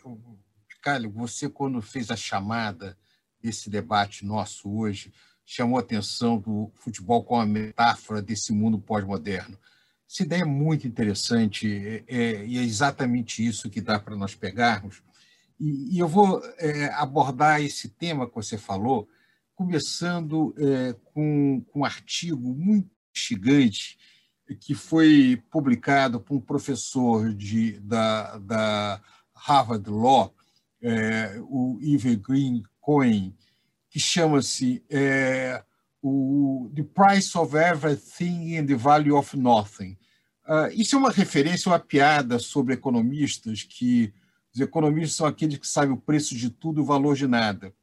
Carlos, você, quando fez a chamada desse debate nosso hoje, chamou a atenção do futebol como a metáfora desse mundo pós-moderno. Essa ideia é muito interessante é, é, e é exatamente isso que dá para nós pegarmos. E, e eu vou é, abordar esse tema que você falou, começando é, com, com um artigo muito instigante que foi publicado por um professor de, da, da Harvard Law, é, o Eve Green Cohen, que chama-se é, o The Price of Everything and the Value of Nothing. Uh, isso é uma referência, uma piada sobre economistas que os economistas são aqueles que sabem o preço de tudo e o valor de nada.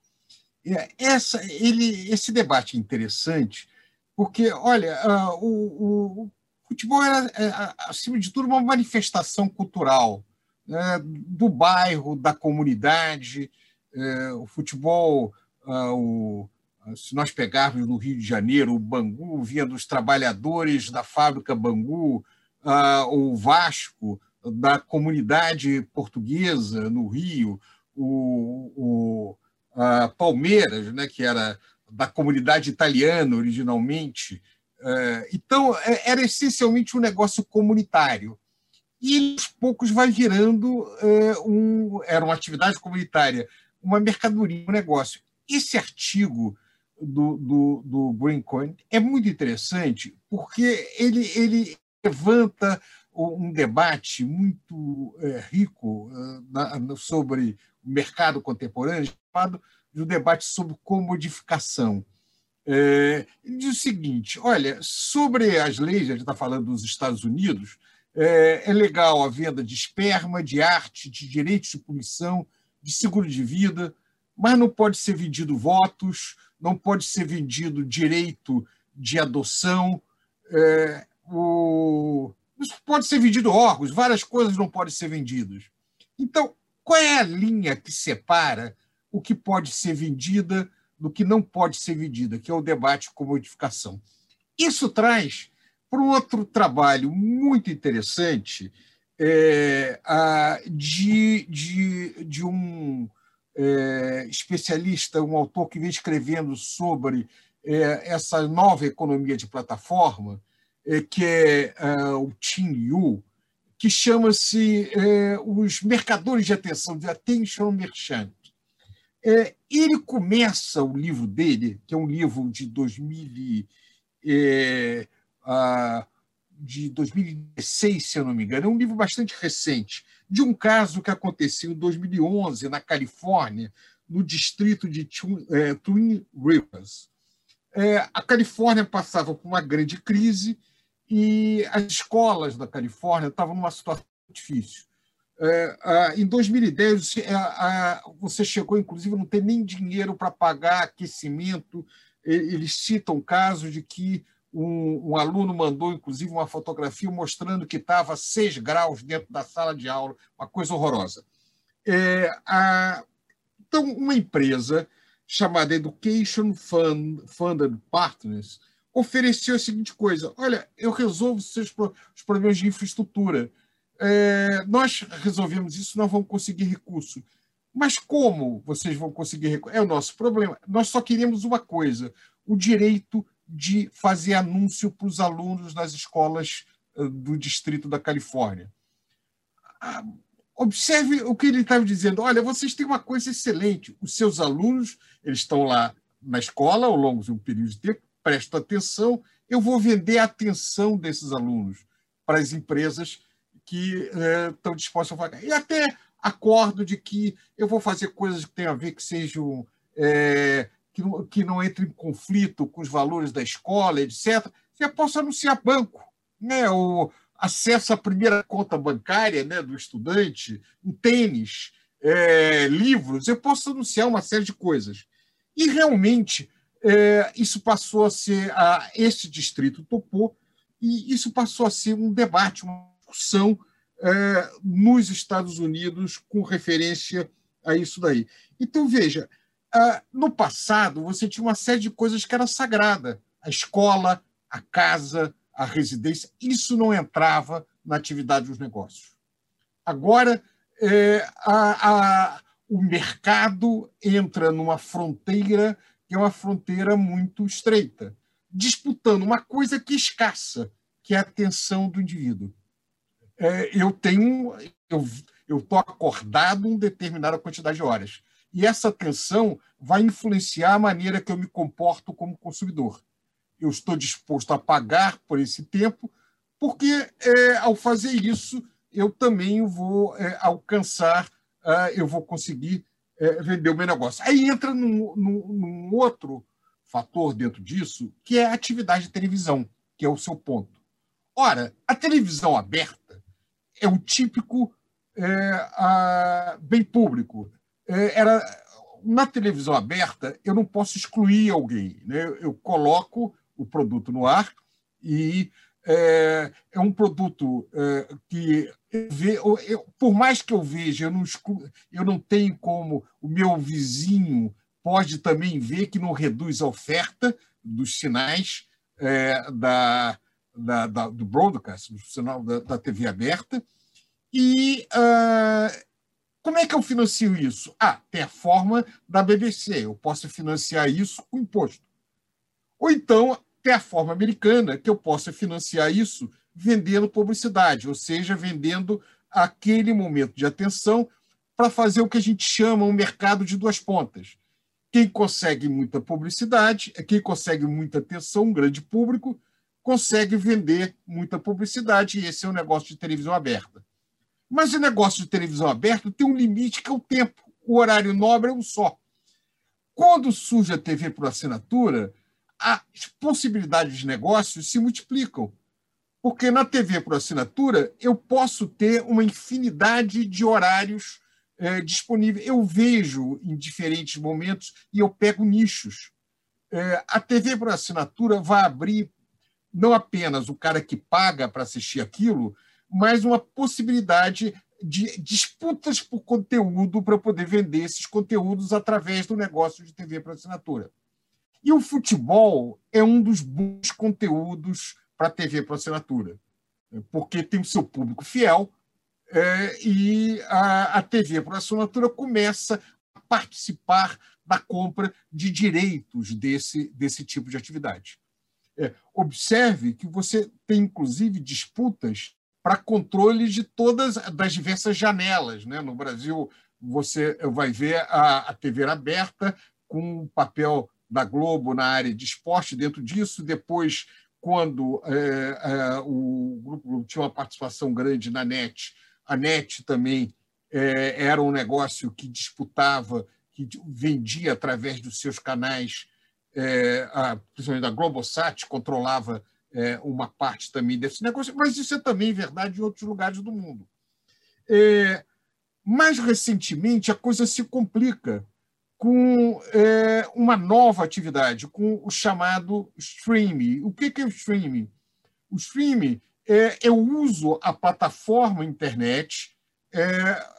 Essa, ele, esse debate é interessante, porque, olha, uh, o, o, futebol era, é, acima de tudo, uma manifestação cultural né, do bairro, da comunidade. É, o futebol, uh, o, se nós pegarmos no Rio de Janeiro, o Bangu vinha dos trabalhadores da fábrica Bangu, uh, o Vasco da comunidade portuguesa no Rio, o, o Palmeiras, né, que era da comunidade italiana originalmente. É, então, é, era essencialmente um negócio comunitário. E aos poucos vai virando é, um. Era uma atividade comunitária, uma mercadoria, um negócio. Esse artigo do, do, do Greencoin é muito interessante porque ele, ele levanta um debate muito é, rico uh, sobre o mercado contemporâneo, chamado de um debate sobre comodificação. É, ele diz o seguinte: olha, sobre as leis, a gente está falando dos Estados Unidos, é, é, legal a venda de esperma, de arte, de direitos de punição, de seguro de vida, mas não pode ser vendido votos, não pode ser vendido direito de adoção. É, o, pode ser vendido órgãos, várias coisas não podem ser vendidas. Então, qual é a linha que separa o que pode ser vendida do que não pode ser vendida, que é o debate com modificação? Isso traz para um outro trabalho muito interessante é, a, de, de, de um é, especialista, um autor que vem escrevendo sobre é, essa nova economia de plataforma, é, que é, é o Tim Yu, que chama-se é, Os Mercadores de Atenção, de Attention Merchant. É, ele começa o livro dele, que é um livro de 2000, é, a, de 2016, se eu não me engano, é um livro bastante recente, de um caso que aconteceu em 2011 na Califórnia, no distrito de Twin Rivers. a Califórnia passava por uma grande crise e as escolas da Califórnia estavam numa situação difícil. É, em 2010, é, você chegou, inclusive, a não ter nem dinheiro para pagar aquecimento. Eles citam casos de que um, um, aluno mandou, inclusive, uma fotografia mostrando que estava a 6 graus dentro da sala de aula, uma coisa horrorosa. É, a, então, uma empresa chamada Education Fund, Funded Partners ofereceu a seguinte coisa: olha, eu resolvo seus os problemas de infraestrutura. É, nós resolvemos isso, nós vamos conseguir recurso. Mas como vocês vão conseguir recurso? É o nosso problema. Nós só queremos uma coisa: o direito de fazer anúncio para os alunos nas escolas eh, do Distrito da Califórnia. Ah, observe o que ele estava dizendo. Olha, vocês têm uma coisa excelente. Os seus alunos, eles estão lá na escola ao longo de um período de tempo, presto atenção, eu vou vender a atenção desses alunos para as empresas que é, estão dispostas a pagar. E até acordo de que eu vou fazer coisas que tenham a ver que sejam é, que não, que não entre em conflito com os valores da escola, etc., você possa anunciar banco, né? o acesso à primeira conta bancária né, do estudante, um tênis, é, livros, eu posso anunciar uma série de coisas. E realmente é, isso passou a ser, a, esse distrito topou, e isso passou a ser um debate, uma discussão é, nos Estados Unidos com referência a isso daí. Então, veja, no passado você tinha uma série de coisas que era sagrada, a escola, a casa, a residência, isso não entrava na atividade dos negócios. Agora, é, a, a, o mercado entra numa fronteira que é uma fronteira muito estreita, disputando uma coisa que é escassa, que é a atenção do indivíduo. É, eu tenho, eu estou acordado uma determinada quantidade de horas. E essa atenção vai influenciar a maneira que eu me comporto como consumidor. Eu estou disposto a pagar por esse tempo, porque é, ao fazer isso, eu também vou é, alcançar, uh, eu vou conseguir é, vender o meu negócio. Aí entra num, num, num, outro fator dentro disso, que é a atividade de televisão, que é o seu ponto. Ora, a televisão aberta é o típico é, a, bem público. É, era na televisão aberta, eu não posso excluir alguém. Né? Eu coloco o produto no ar e é, é um produto é, que eu, eu, por mais que eu veja, eu não, eu não tenho como o meu vizinho pode também ver que não reduz a oferta dos sinais é, da, da, da, do broadcast, do sinal da, da TV aberta. E uh, como é que eu financio isso? Ah, tem a forma da BBC, eu posso financiar isso com imposto. Ou então tem a forma americana, que eu possa financiar isso vendendo publicidade, ou seja, vendendo aquele momento de atenção para fazer o que a gente chama um mercado de duas pontas. Quem consegue muita publicidade, quem consegue muita atenção, um grande público, consegue vender muita publicidade, e esse é o um negócio de televisão aberta. Mas o negócio de televisão aberta tem um limite que é o tempo. O horário nobre é um só. Quando surge a TV por assinatura, as possibilidades de negócio se multiplicam. Porque na TV por assinatura eu posso ter uma infinidade de horários é, disponíveis. Eu vejo em diferentes momentos e eu pego nichos. É, a TV por assinatura vai abrir não apenas o cara que paga para assistir aquilo, mas uma possibilidade de disputas por conteúdo para poder vender esses conteúdos através do negócio de TV por assinatura. E o futebol é um dos bons conteúdos para TV por assinatura, porque tem o seu público fiel é, e a, a TV por assinatura começa a participar da compra de direitos desse, desse tipo de atividade. É, observe que você tem, inclusive, disputas para controle de todas das diversas janelas. Né? No Brasil, você vai ver a, a TV aberta com o papel da Globo na área de esporte dentro disso. Depois, quando é, é, o Grupo tinha uma participação grande na NET, a NET também é, era um negócio que disputava, que vendia através dos seus canais, é, a, principalmente da Globosat, controlava é, uma parte também desse negócio, mas isso é também verdade em outros lugares do mundo. É, mais recentemente, a coisa se complica, com é, uma nova atividade, com o chamado streaming. O que é o streaming? O streaming é eu uso a plataforma internet, é,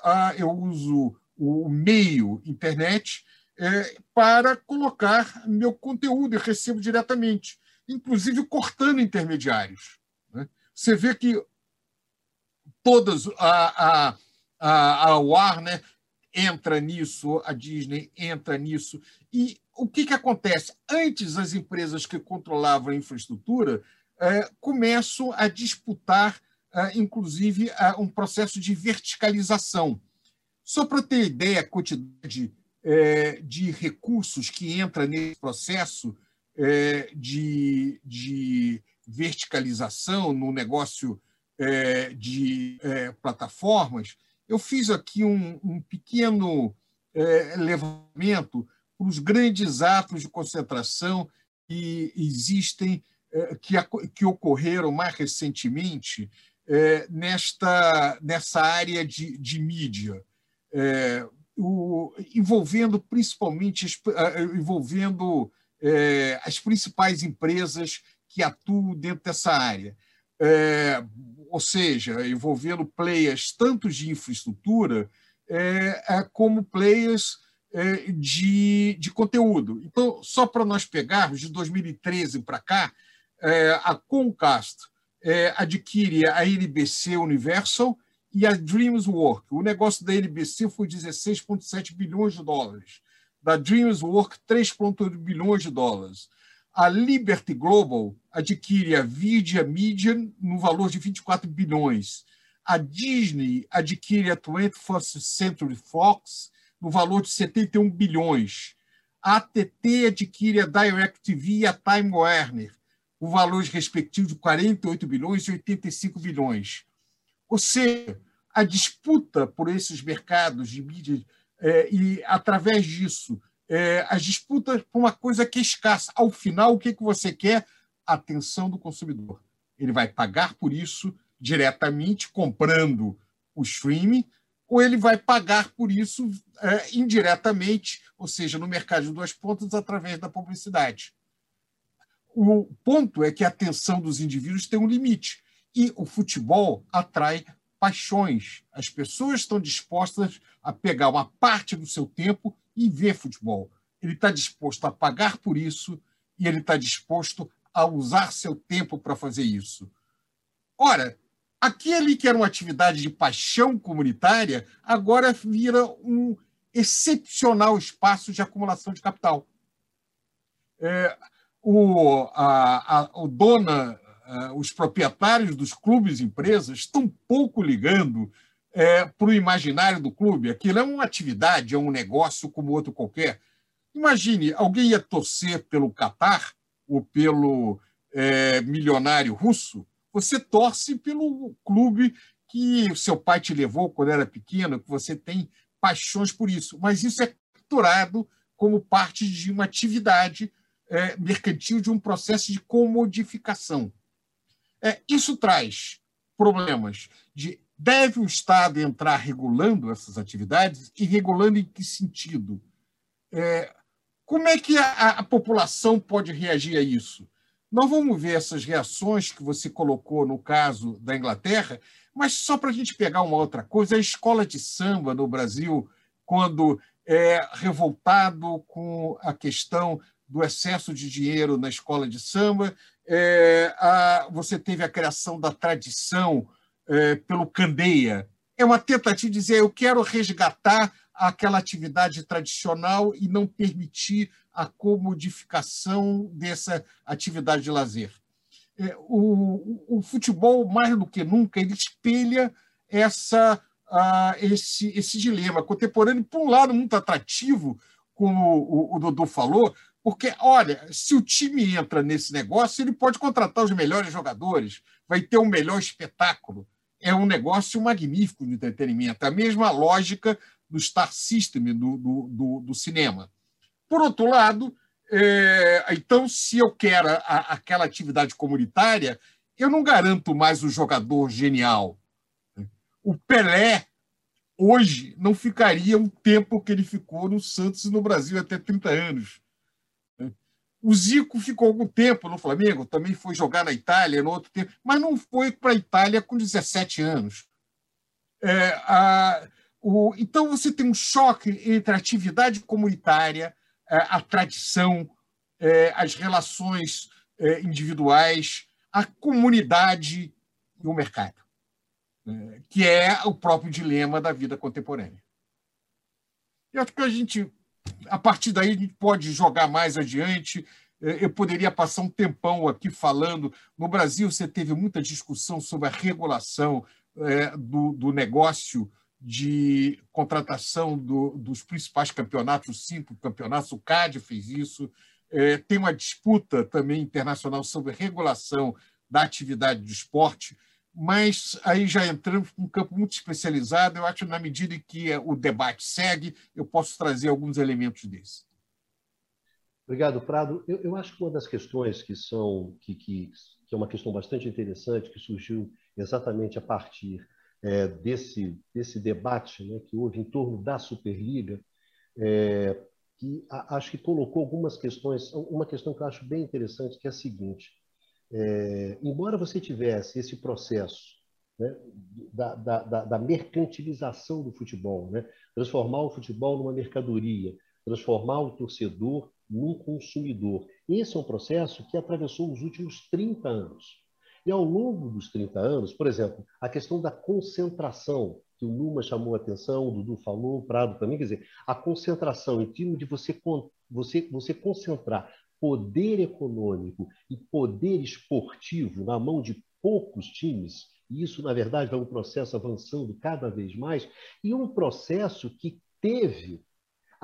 a, eu uso o meio internet é, para colocar meu conteúdo e recebo diretamente, inclusive cortando intermediários. Né? Você vê que todas a, a, a, a Warner entra nisso, a Disney entra nisso. E o que, que acontece? Antes, as empresas que controlavam a infraestrutura é, começam a disputar, é, inclusive, é, um processo de verticalização. Só para ter ideia, a quantidade de recursos que entra nesse processo é, de, de verticalização no negócio é, de plataformas, eu fiz aqui um, um pequeno é, levantamento para os grandes atos de concentração que existem, é, que, que ocorreram mais recentemente é, nesta, nessa área de, de mídia, é, o, envolvendo principalmente envolvendo as principais empresas que atuam dentro dessa área. ou seja, envolvendo players tanto de infraestrutura como players de, de conteúdo. Então, só para nós pegarmos, de 2013 para cá, a Comcast é, adquire a NBC Universal e a DreamsWorks. O negócio da NBC foi 16,7 bilhões de dólares. Da DreamsWorks, 3,8 bilhões de dólares. A Liberty Global adquire a Vidia Media no valor de 24 bilhões. A Disney adquire a 21st Century Fox no valor de 71 bilhões. A ATT adquire a DirecTV e a Time Warner o valores respectivos de 48 bilhões e 85 bilhões. Ou seja, a disputa por esses mercados de mídia é, e, através disso, é, as disputas por uma coisa que é escassa. Ao final, o que, que você quer? atenção do consumidor. Ele vai pagar por isso diretamente, comprando o streaming, ou ele vai pagar por isso é, indiretamente, ou seja, no mercado de duas pontas, através da publicidade. O ponto é que a atenção dos indivíduos tem um limite. E o futebol atrai paixões. As pessoas estão dispostas a pegar uma parte do seu tempo e ver futebol. Ele está disposto a pagar por isso e ele está disposto a usar seu tempo para fazer isso. Ora, aquele que era uma atividade de paixão comunitária agora vira um excepcional espaço de acumulação de capital. É, o, a, a, o dona, os proprietários dos clubes e empresas estão pouco ligando é, para o imaginário do clube. Aquilo é uma atividade, é um negócio como outro qualquer. Imagine, alguém ia torcer pelo Catar ou pelo é, milionário russo, você torce pelo clube que o seu pai te levou quando era pequeno, que você tem paixões por isso. Mas isso é capturado como parte de uma atividade é, mercantil de um processo de comodificação. É, isso traz problemas de deve o Estado entrar regulando essas atividades e regulando em que sentido? É, como é que a, a, população pode reagir a isso? Nós vamos ver essas reações que você colocou no caso da Inglaterra, mas só para a gente pegar uma outra coisa, a escola de samba no Brasil, quando é revoltado com a questão do excesso de dinheiro na escola de samba, é, a, você teve a criação da tradição é, pelo Candeia. É uma tentativa de dizer: eu quero resgatar aquela atividade tradicional e não permitir a comodificação dessa atividade de lazer. É, o, o, futebol, mais do que nunca, ele espelha essa, a, esse, esse dilema contemporâneo, por um lado, muito atrativo, como o, o Dodô falou, porque, olha, se o time entra nesse negócio, ele pode contratar os melhores jogadores, vai ter um melhor espetáculo. É um negócio magnífico de entretenimento. A mesma lógica do Star System, do, do, do, do cinema. Por outro lado, é, então, se eu quero a, aquela atividade comunitária, eu não garanto mais o jogador genial. O Pelé, hoje, não ficaria o tempo que ele ficou no Santos e no Brasil, até 30 anos o Zico ficou algum tempo no Flamengo, também foi jogar na Itália no outro tempo, mas não foi para a Itália com 17 anos. É, a, o, então você tem um choque entre a atividade comunitária, a, é, a tradição, é, as relações é, individuais, a comunidade e o mercado, é, que é o próprio dilema da vida contemporânea. Eu acho que a gente a partir daí a gente pode jogar mais adiante. É, eu poderia passar um tempão aqui falando. No Brasil, você teve muita discussão sobre a regulação é, do, do negócio de contratação do, dos principais campeonatos, cinco campeonatos, o CAD fez isso. É, tem uma disputa também internacional sobre regulação da atividade do esporte mas aí já entramos em um campo muito especializado. Eu acho que, na medida que o debate segue, eu posso trazer alguns elementos desse. Obrigado, Prado. Eu, eu, acho que uma das questões que são que, que, que, é uma questão bastante interessante que surgiu exatamente a partir é, desse desse debate né, que houve em torno da Superliga, é, que a, acho que colocou algumas questões. Uma questão que eu acho bem interessante que é a seguinte: é, embora você tivesse esse processo né, da, da, da, mercantilização do futebol, né, transformar o futebol numa mercadoria, transformar o torcedor num consumidor. Esse é um processo que atravessou os últimos 30 anos. E ao longo dos 30 anos, por exemplo, a questão da concentração, que o Numa chamou a atenção, o Dudu falou, o Prado também, quer dizer, a concentração em termos de você, você, você concentrar poder econômico e poder esportivo na mão de poucos times, e isso, na verdade, é um processo avançando cada vez mais, e um processo que teve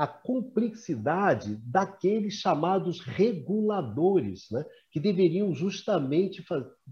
a complexidade daqueles chamados reguladores, né, que deveriam justamente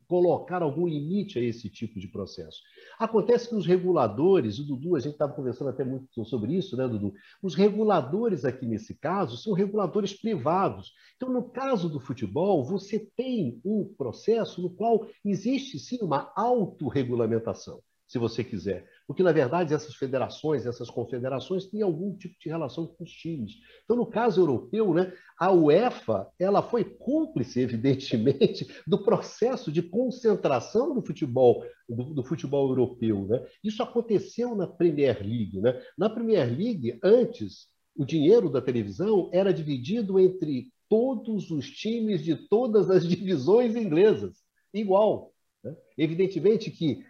colocar algum limite a esse tipo de processo. Acontece que os reguladores, o Dudu, a gente estava conversando até muito sobre isso, né, Dudu? Os reguladores aqui nesse caso são reguladores privados. Então, no caso do futebol, você tem um processo no qual existe sim uma autorregulamentação se você quiser. Porque, na verdade, essas federações, essas confederações têm algum tipo de relação com os times. Então, no caso europeu, né, a UEFA ela foi cúmplice, evidentemente, do processo de concentração do futebol, do, do futebol europeu. Né? Isso aconteceu na Premier League. Né? Na Premier League, antes, o dinheiro da televisão era dividido entre todos os times de todas as divisões inglesas, igual. Né? Evidentemente que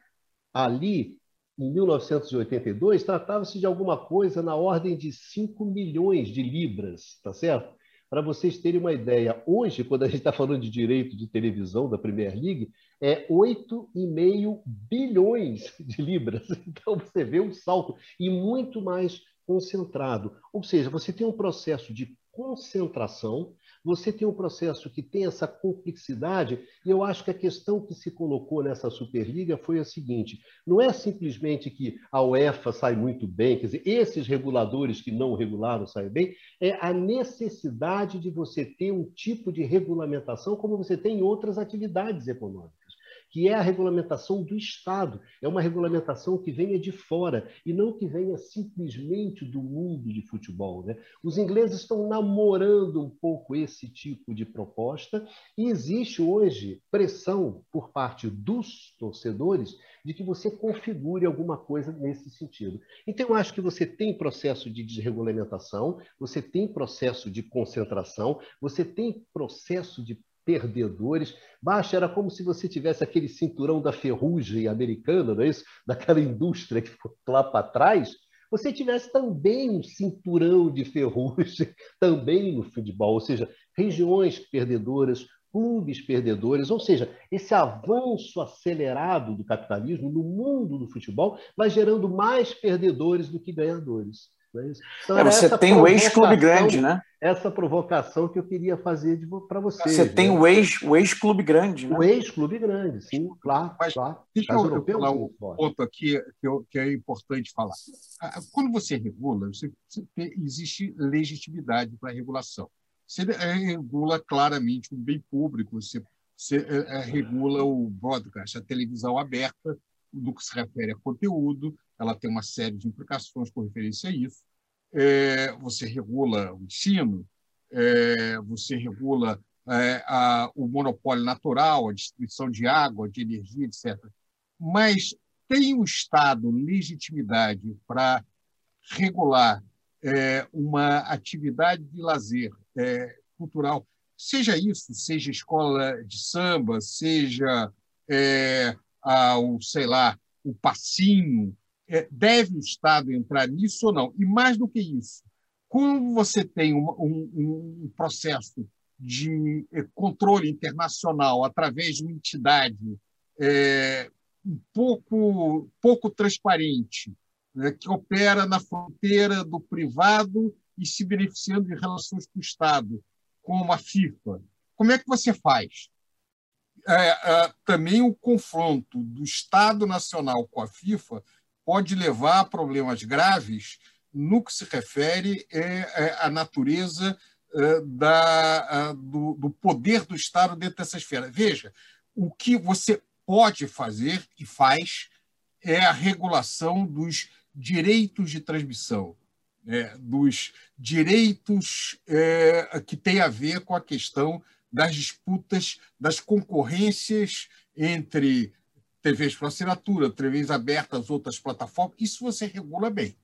ali, em 1982, tratava-se de alguma coisa na ordem de 5 milhões de libras, tá certo? Para vocês terem uma ideia, hoje, quando a gente está falando de direito de televisão da Premier League, é 8,5 bilhões de libras. Então, você vê um salto e muito mais concentrado. Ou seja, você tem um processo de concentração você tem um processo que tem essa complexidade, e eu acho que a questão que se colocou nessa Superliga foi a seguinte: não é simplesmente que a UEFA sai muito bem, quer dizer, esses reguladores que não regularam saem bem, é a necessidade de você ter um tipo de regulamentação como você tem em outras atividades econômicas que é a regulamentação do Estado. É uma regulamentação que venha de fora e não que venha simplesmente do mundo de futebol. Né? Os ingleses estão namorando um pouco esse tipo de proposta e existe hoje pressão por parte dos torcedores de que você configure alguma coisa nesse sentido. Então, eu acho que você tem processo de desregulamentação, você tem processo de concentração, você tem processo de perdedores. Baixa era como se você tivesse aquele cinturão da ferrugem americana, não é isso? Daquela indústria que ficou lá para trás. Você tivesse também um cinturão de ferrugem também no futebol, ou seja, regiões perdedoras, clubes perdedores, ou seja, esse avanço acelerado do capitalismo no mundo do futebol vai gerando mais perdedores do que ganhadores. É então, é, você tem o ex-clube grande, né? Essa provocação que eu queria fazer para vocês. Você né? tem o ex-clube ex grande, né? O ex-clube grande, sim, claro. Mas, claro. Deixa eu, eu falar um ponto aqui que, eu, que, é importante falar. Quando você regula, você, você tem, existe legitimidade para a regulação. Você é, regula claramente um bem público, você, você é, regula o broadcast, a televisão aberta, no que se refere a conteúdo, ela tem uma série de implicações com referência a isso. É, você regula o ensino, é, você regula é, a, o monopólio natural, a distribuição de água, de energia, etc. Mas tem o Estado legitimidade para regular é, uma atividade de lazer é, cultural, seja isso, seja escola de samba, seja é, o, sei lá, o passinho, deve o Estado entrar nisso ou não? E mais do que isso, como você tem um, um, um processo de é, controle internacional através de uma entidade é, um pouco, pouco transparente, né, que opera na fronteira do privado e se beneficiando de relações com o Estado, como a FIFA. Como é que você faz? É, é, também o confronto do Estado Nacional com a FIFA pode levar a problemas graves no que se refere é, é, à natureza uh, da, do, do, poder do Estado dentro dessa esfera. Veja, o que você pode fazer e faz é a regulação dos direitos de transmissão, né, dos direitos é, que tem a ver com a questão das disputas, das concorrências entre TVs por assinatura, TVs abertas, outras plataformas. Isso você regula bem,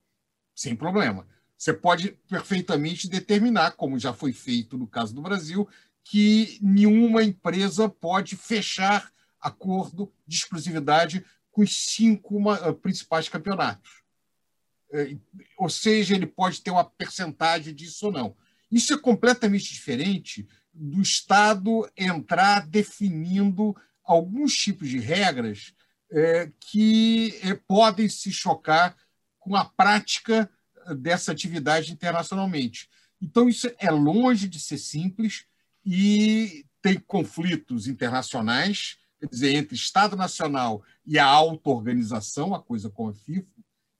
sem problema. Você pode perfeitamente determinar, como já foi feito no caso do Brasil, que nenhuma empresa pode fechar acordo de exclusividade com os cinco principais campeonatos. É, ou seja, ele pode ter uma percentagem disso ou não. Isso é completamente diferente do Estado entrar definindo alguns tipos de regras é, que é, podem se chocar com a prática dessa atividade internacionalmente. Então, isso é longe de ser simples e tem conflitos internacionais, quer dizer, entre Estado Nacional e a auto-organização, a coisa como a FIFA,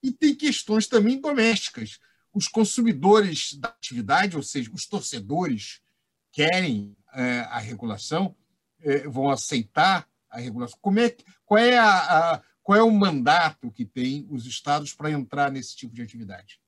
e tem questões também domésticas. Os consumidores da atividade, ou seja, os torcedores, querem é, a regulação, vão aceitar a regulação. Como é, qual, é a, a, qual é o mandato que tem os estados para entrar nesse tipo de atividade?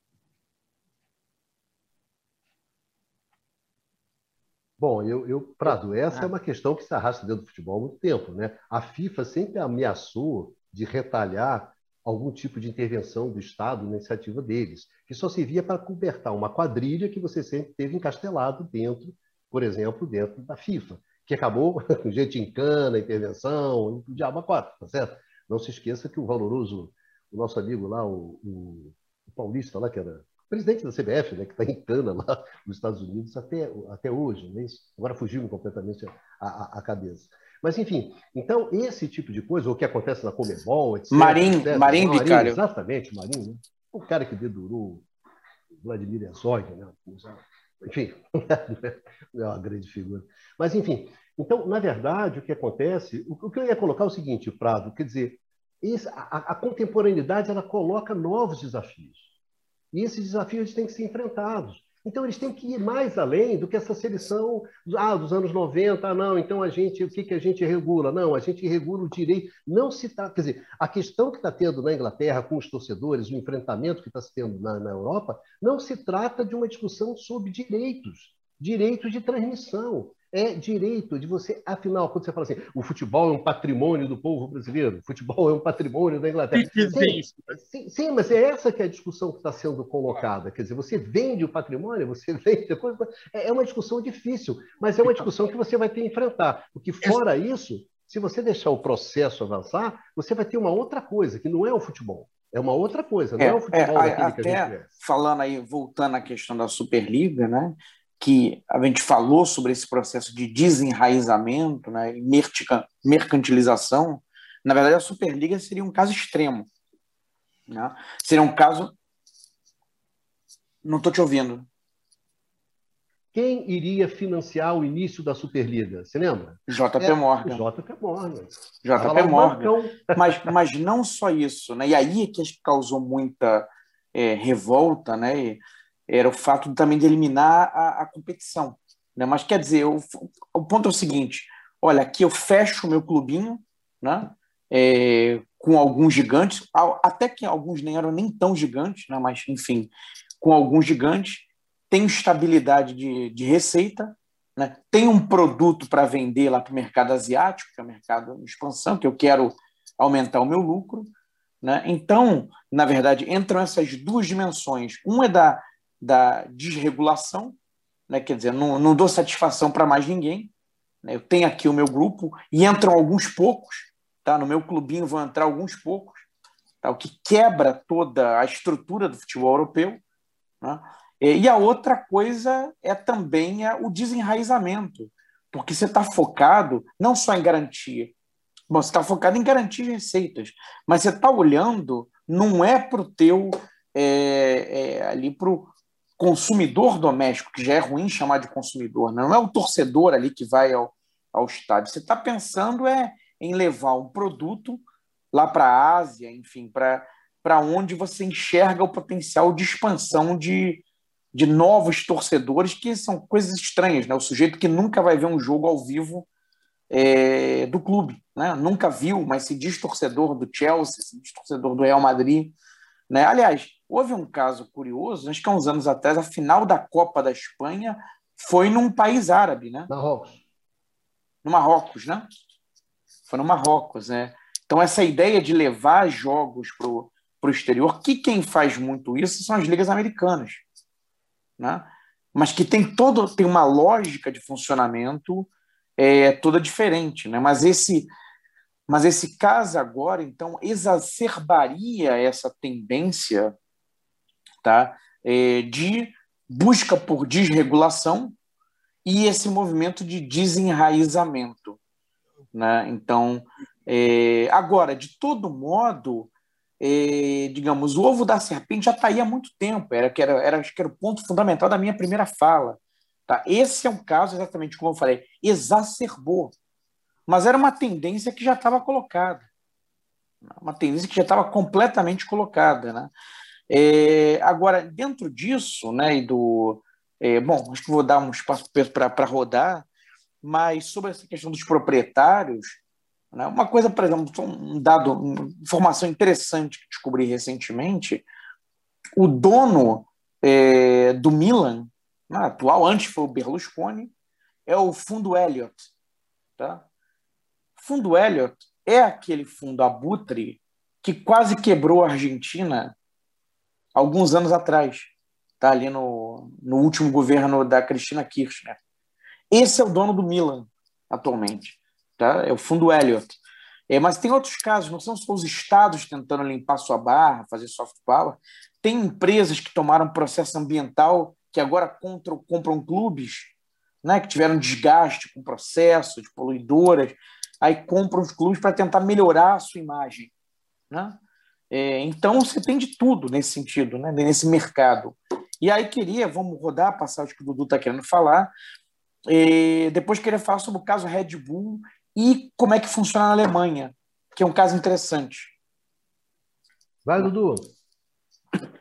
Bom, eu, eu Prado, essa é ah. uma questão que se arrasta dentro do futebol há muito tempo. Né? A FIFA sempre ameaçou de retalhar algum tipo de intervenção do Estado na iniciativa deles, que só servia para cobertar uma quadrilha que você sempre teve encastelado dentro, por exemplo, dentro da FIFA, que acabou com gente em cana, intervenção, o diabo a quatro, tá certo? Não se esqueça que o valoroso, o nosso amigo lá, o, o, o Paulista lá, que era presidente da CBF, né, que está em cana lá nos Estados Unidos até, até hoje, né? Isso, agora fugiu completamente a, a, a cabeça. Mas, enfim, então, esse tipo de coisa, o que acontece na Comebol, etc. Marim, etc. Marim, Marim Vicário. Exatamente, Marim, né? o cara que dedurou Vladimir Herzog, né? Enfim, é uma grande figura. Mas, enfim, então, na verdade, o que acontece, o que eu ia colocar é o seguinte, Prado, quer dizer, a contemporaneidade ela coloca novos desafios. E esses desafios têm que ser enfrentados. Então, eles têm que ir mais além do que essa seleção ah, dos anos 90. Ah, não, então a gente, o que, que a gente regula? Não, a gente regula o direito. Não se está. Quer dizer, a questão que está tendo na Inglaterra com os torcedores, o enfrentamento que está se tendo na, na Europa, não se trata de uma discussão sobre direitos, direitos de transmissão é direito de você, afinal, quando você fala assim, o futebol é um patrimônio do povo brasileiro, o futebol é um patrimônio da Inglaterra. Sim, sim, sim mas é essa que é a discussão que está sendo colocada. Quer dizer, você vende o patrimônio, você vende depois. É, é uma discussão difícil, mas é uma discussão que você vai ter que enfrentar. Porque fora isso, se você deixar o processo avançar, você vai ter uma outra coisa, que não é o futebol. É uma outra coisa, não é, é o futebol é, até Falando aí, voltando à questão da Superliga, né? Que a gente falou sobre esse processo de desenraizamento, né, mercantilização, na verdade a Superliga seria um caso extremo. Né? Seria um caso. Não estou te ouvindo. Quem iria financiar o início da Superliga? Você lembra? JP é, Morgan. JP Morgan. JP Morgan. Mas, mas não só isso. Né? E aí é que causou muita é, revolta, né? E, era o fato também de eliminar a, a competição. Né? Mas quer dizer, o, o ponto é o seguinte: olha, aqui eu fecho o meu clubinho, né? É, com alguns gigantes, até que alguns nem eram nem tão gigantes, né? mas enfim, com alguns gigantes, tem estabilidade de, de receita, né? tem um produto para vender lá para o mercado asiático, que é o mercado de expansão, que eu quero aumentar o meu lucro. Né? Então, na verdade, entram essas duas dimensões. Um é da da desregulação, né? quer dizer, não, não dou satisfação para mais ninguém. Né? Eu tenho aqui o meu grupo e entram alguns poucos, tá? no meu clubinho vão entrar alguns poucos, tá? o que quebra toda a estrutura do futebol europeu. Né? E a outra coisa é também o desenraizamento, porque você está focado não só em garantia, bom, você está focado em garantir receitas, mas você está olhando não é para o teu é, é, ali para consumidor doméstico, que já é ruim chamar de consumidor, né? não é o torcedor ali que vai ao, ao estádio. Você está pensando é em levar um produto lá para a Ásia, enfim, para onde você enxerga o potencial de expansão de, de novos torcedores, que são coisas estranhas, né? O sujeito que nunca vai ver um jogo ao vivo é, do clube, né? Nunca viu, mas se diz torcedor do Chelsea, se diz torcedor do Real Madrid, né? Aliás, houve um caso curioso, acho que há uns anos atrás, a final da Copa da Espanha foi num país árabe, né? Marrocos. No Marrocos, né? Foi no Marrocos, né? Então, essa ideia de levar jogos para o exterior, que quem faz muito isso são as ligas americanas, né? mas que tem todo tem uma lógica de funcionamento é, toda diferente. Né? Mas, esse, mas esse caso agora, então, exacerbaria essa tendência tá? É, de busca por desregulação e esse movimento de desenraizamento. Né? Então, é, agora, de todo modo, é, digamos, o ovo da serpente já está aí há muito tempo, era, que era, era, acho que era o ponto fundamental da minha primeira fala. Tá? Esse é um caso, exatamente como eu falei, exacerbou, mas era uma tendência que já estava colocada, uma tendência que já estava completamente colocada. Né? É, agora, dentro disso, né, e do. É, bom, acho que vou dar um espaço para rodar, mas sobre essa questão dos proprietários, né, uma coisa, por exemplo, um dado, uma informação interessante que descobri recentemente: o dono é, do Milan, né, atual, antes foi o Berlusconi, é o fundo Elliott. Tá? Fundo Elliott é aquele fundo abutre que quase quebrou a Argentina alguns anos atrás, tá ali no, no último governo da Cristina Kirchner. Esse é o dono do Milan atualmente, tá? É o fundo Elliott. É, mas tem outros casos, não são só os estados tentando limpar sua barra, fazer soft power. Tem empresas que tomaram processo ambiental que agora compram, compram clubes, né, que tiveram desgaste com processo de poluidoras, aí compram os clubes para tentar melhorar a sua imagem, né? É, então, você tem de tudo nesse sentido, né? nesse mercado. E aí queria, vamos rodar a passagem que o Dudu está querendo falar, é, depois queria falar sobre o caso Red Bull e como é que funciona na Alemanha, que é um caso interessante. Vai, Dudu.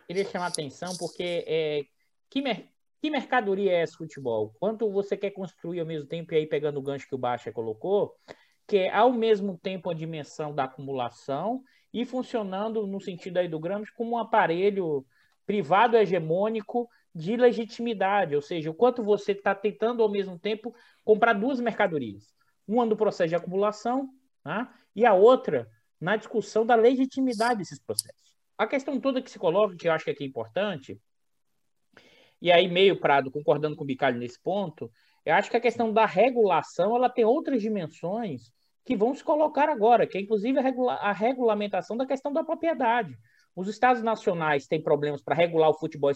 Queria chamar a atenção porque é, que, mer que mercadoria é esse futebol? Quanto você quer construir ao mesmo tempo, e aí pegando o gancho que o Baixa colocou, que é ao mesmo tempo a dimensão da acumulação e funcionando no sentido aí do Gramsci como um aparelho privado hegemônico de legitimidade, ou seja, o quanto você está tentando ao mesmo tempo comprar duas mercadorias, uma no processo de acumulação né, e a outra na discussão da legitimidade desses processos. A questão toda que se coloca, que eu acho que aqui é importante, e aí meio Prado concordando com o Bicalho nesse ponto, eu acho que a questão da regulação ela tem outras dimensões que vão se colocar agora, que é inclusive a, regula a regulamentação da questão da propriedade. Os estados nacionais têm problemas para regular o futebol e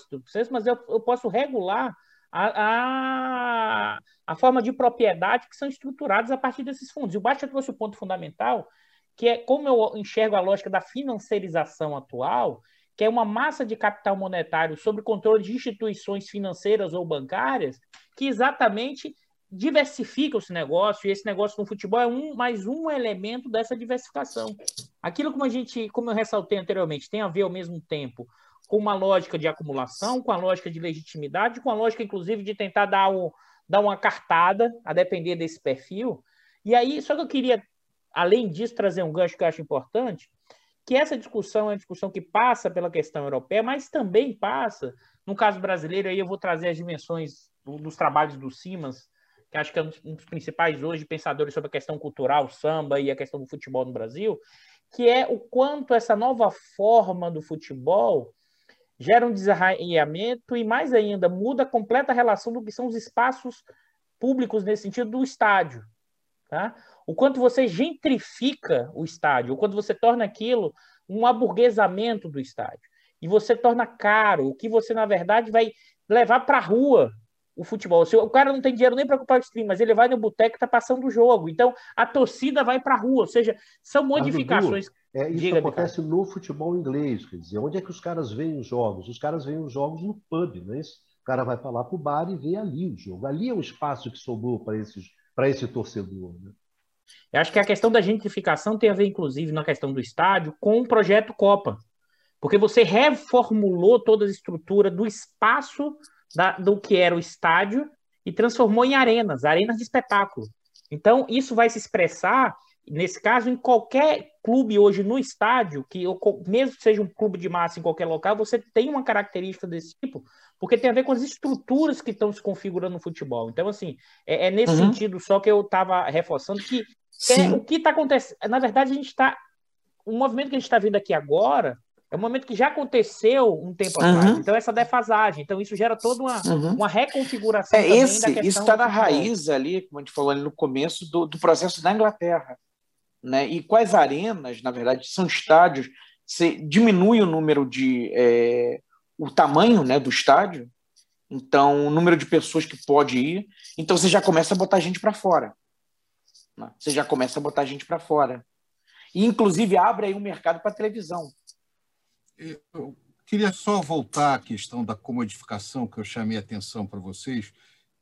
mas eu, eu posso regular a, a, a, forma de propriedade que são estruturadas a partir desses fundos. E o Baixa trouxe o ponto fundamental, que é como eu enxergo a lógica da financiarização atual, que é uma massa de capital monetário sob controle de instituições financeiras ou bancárias, que exatamente diversifica esse negócio, e esse negócio no futebol é um mais um elemento dessa diversificação. Aquilo como a gente, como eu ressaltei anteriormente, tem a ver ao mesmo tempo com uma lógica de acumulação, com a lógica de legitimidade, com a lógica, inclusive, de tentar dar, um, dar uma cartada, a depender desse perfil. E aí, só que eu queria, além disso, trazer um gancho que eu acho importante, que essa discussão é uma discussão que passa pela questão europeia, mas também passa, no caso brasileiro, aí eu vou trazer as dimensões dos trabalhos do Simas, que acho que é um dos principais hoje pensadores sobre a questão cultural, samba e a questão do futebol no Brasil, que é o quanto essa nova forma do futebol gera um desarraiamento e, mais ainda, muda a completa relação do que são os espaços públicos nesse sentido do estádio. Tá? O quanto você gentrifica o estádio, o quanto você torna aquilo um aburguesamento do estádio. E você torna caro, o que você, na verdade, vai levar para a rua o futebol. Se o cara não tem dinheiro nem para comprar o stream, mas ele vai no boteco e está passando o jogo. Então a torcida vai para a rua. Ou seja, são modificações. é, isso Diga, acontece no futebol inglês. Quer dizer, onde é que os caras veem os jogos? Os caras veem os jogos no pub, não é isso? O cara vai para lá para o bar e vê ali o jogo. Ali é o espaço que sobrou para esse torcedor. Né? Eu acho que a questão da gentrificação tem a ver, inclusive, na questão do estádio, com o projeto Copa. Porque você reformulou toda a estrutura do espaço da, do que era o estádio e transformou em arenas, arenas de espetáculo. Então, isso vai se expressar, nesse caso, em qualquer clube hoje no estádio, que mesmo que seja um clube de massa em qualquer local, você tem uma característica desse tipo, porque tem a ver com as estruturas que estão se configurando no futebol. Então, assim, é, é nesse uhum. sentido só que eu estava reforçando que é, o que está acontecendo. Na verdade, a gente está. O movimento que a gente está vendo aqui agora é um momento que já aconteceu um tempo uhum. atrás. Então, essa defasagem. Então, isso gera toda uma, uhum. uma reconfiguração. É, esse, isso está na raiz ali, como a gente falou ali no começo, do, do processo da Inglaterra. Né? E quais arenas, na verdade, são estádios. Você diminui o número de. É, o tamanho né, do estádio, então o número de pessoas que pode ir. Então, você já começa a botar gente para fora. Né? Você já começa a botar gente para fora. E, inclusive, abre aí um mercado para televisão eu queria só voltar à questão da comodificação que eu chamei a atenção para vocês.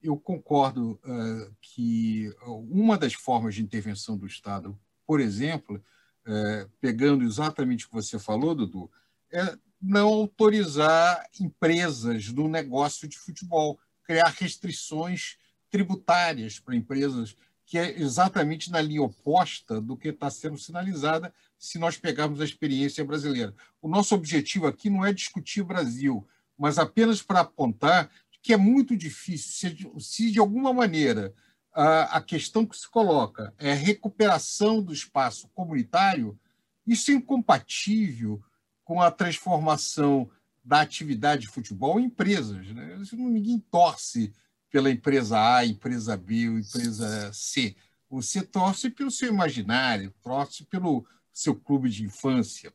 Eu concordo uh, que uma das formas de intervenção do Estado, por exemplo, uh, pegando exatamente o que você falou, Dudu, é não autorizar empresas no negócio de futebol, criar restrições tributárias para empresas, que é exatamente na linha oposta do que está sendo sinalizada se nós pegarmos a experiência brasileira. O nosso objetivo aqui não é discutir Brasil, mas apenas para apontar que é muito difícil, se de alguma maneira a questão que se coloca é a recuperação do espaço comunitário, isso é incompatível com a transformação da atividade de futebol em empresas. Né? Ninguém torce pela empresa A, empresa B ou empresa C. Você torce pelo seu imaginário, torce pelo, seu clube de infância.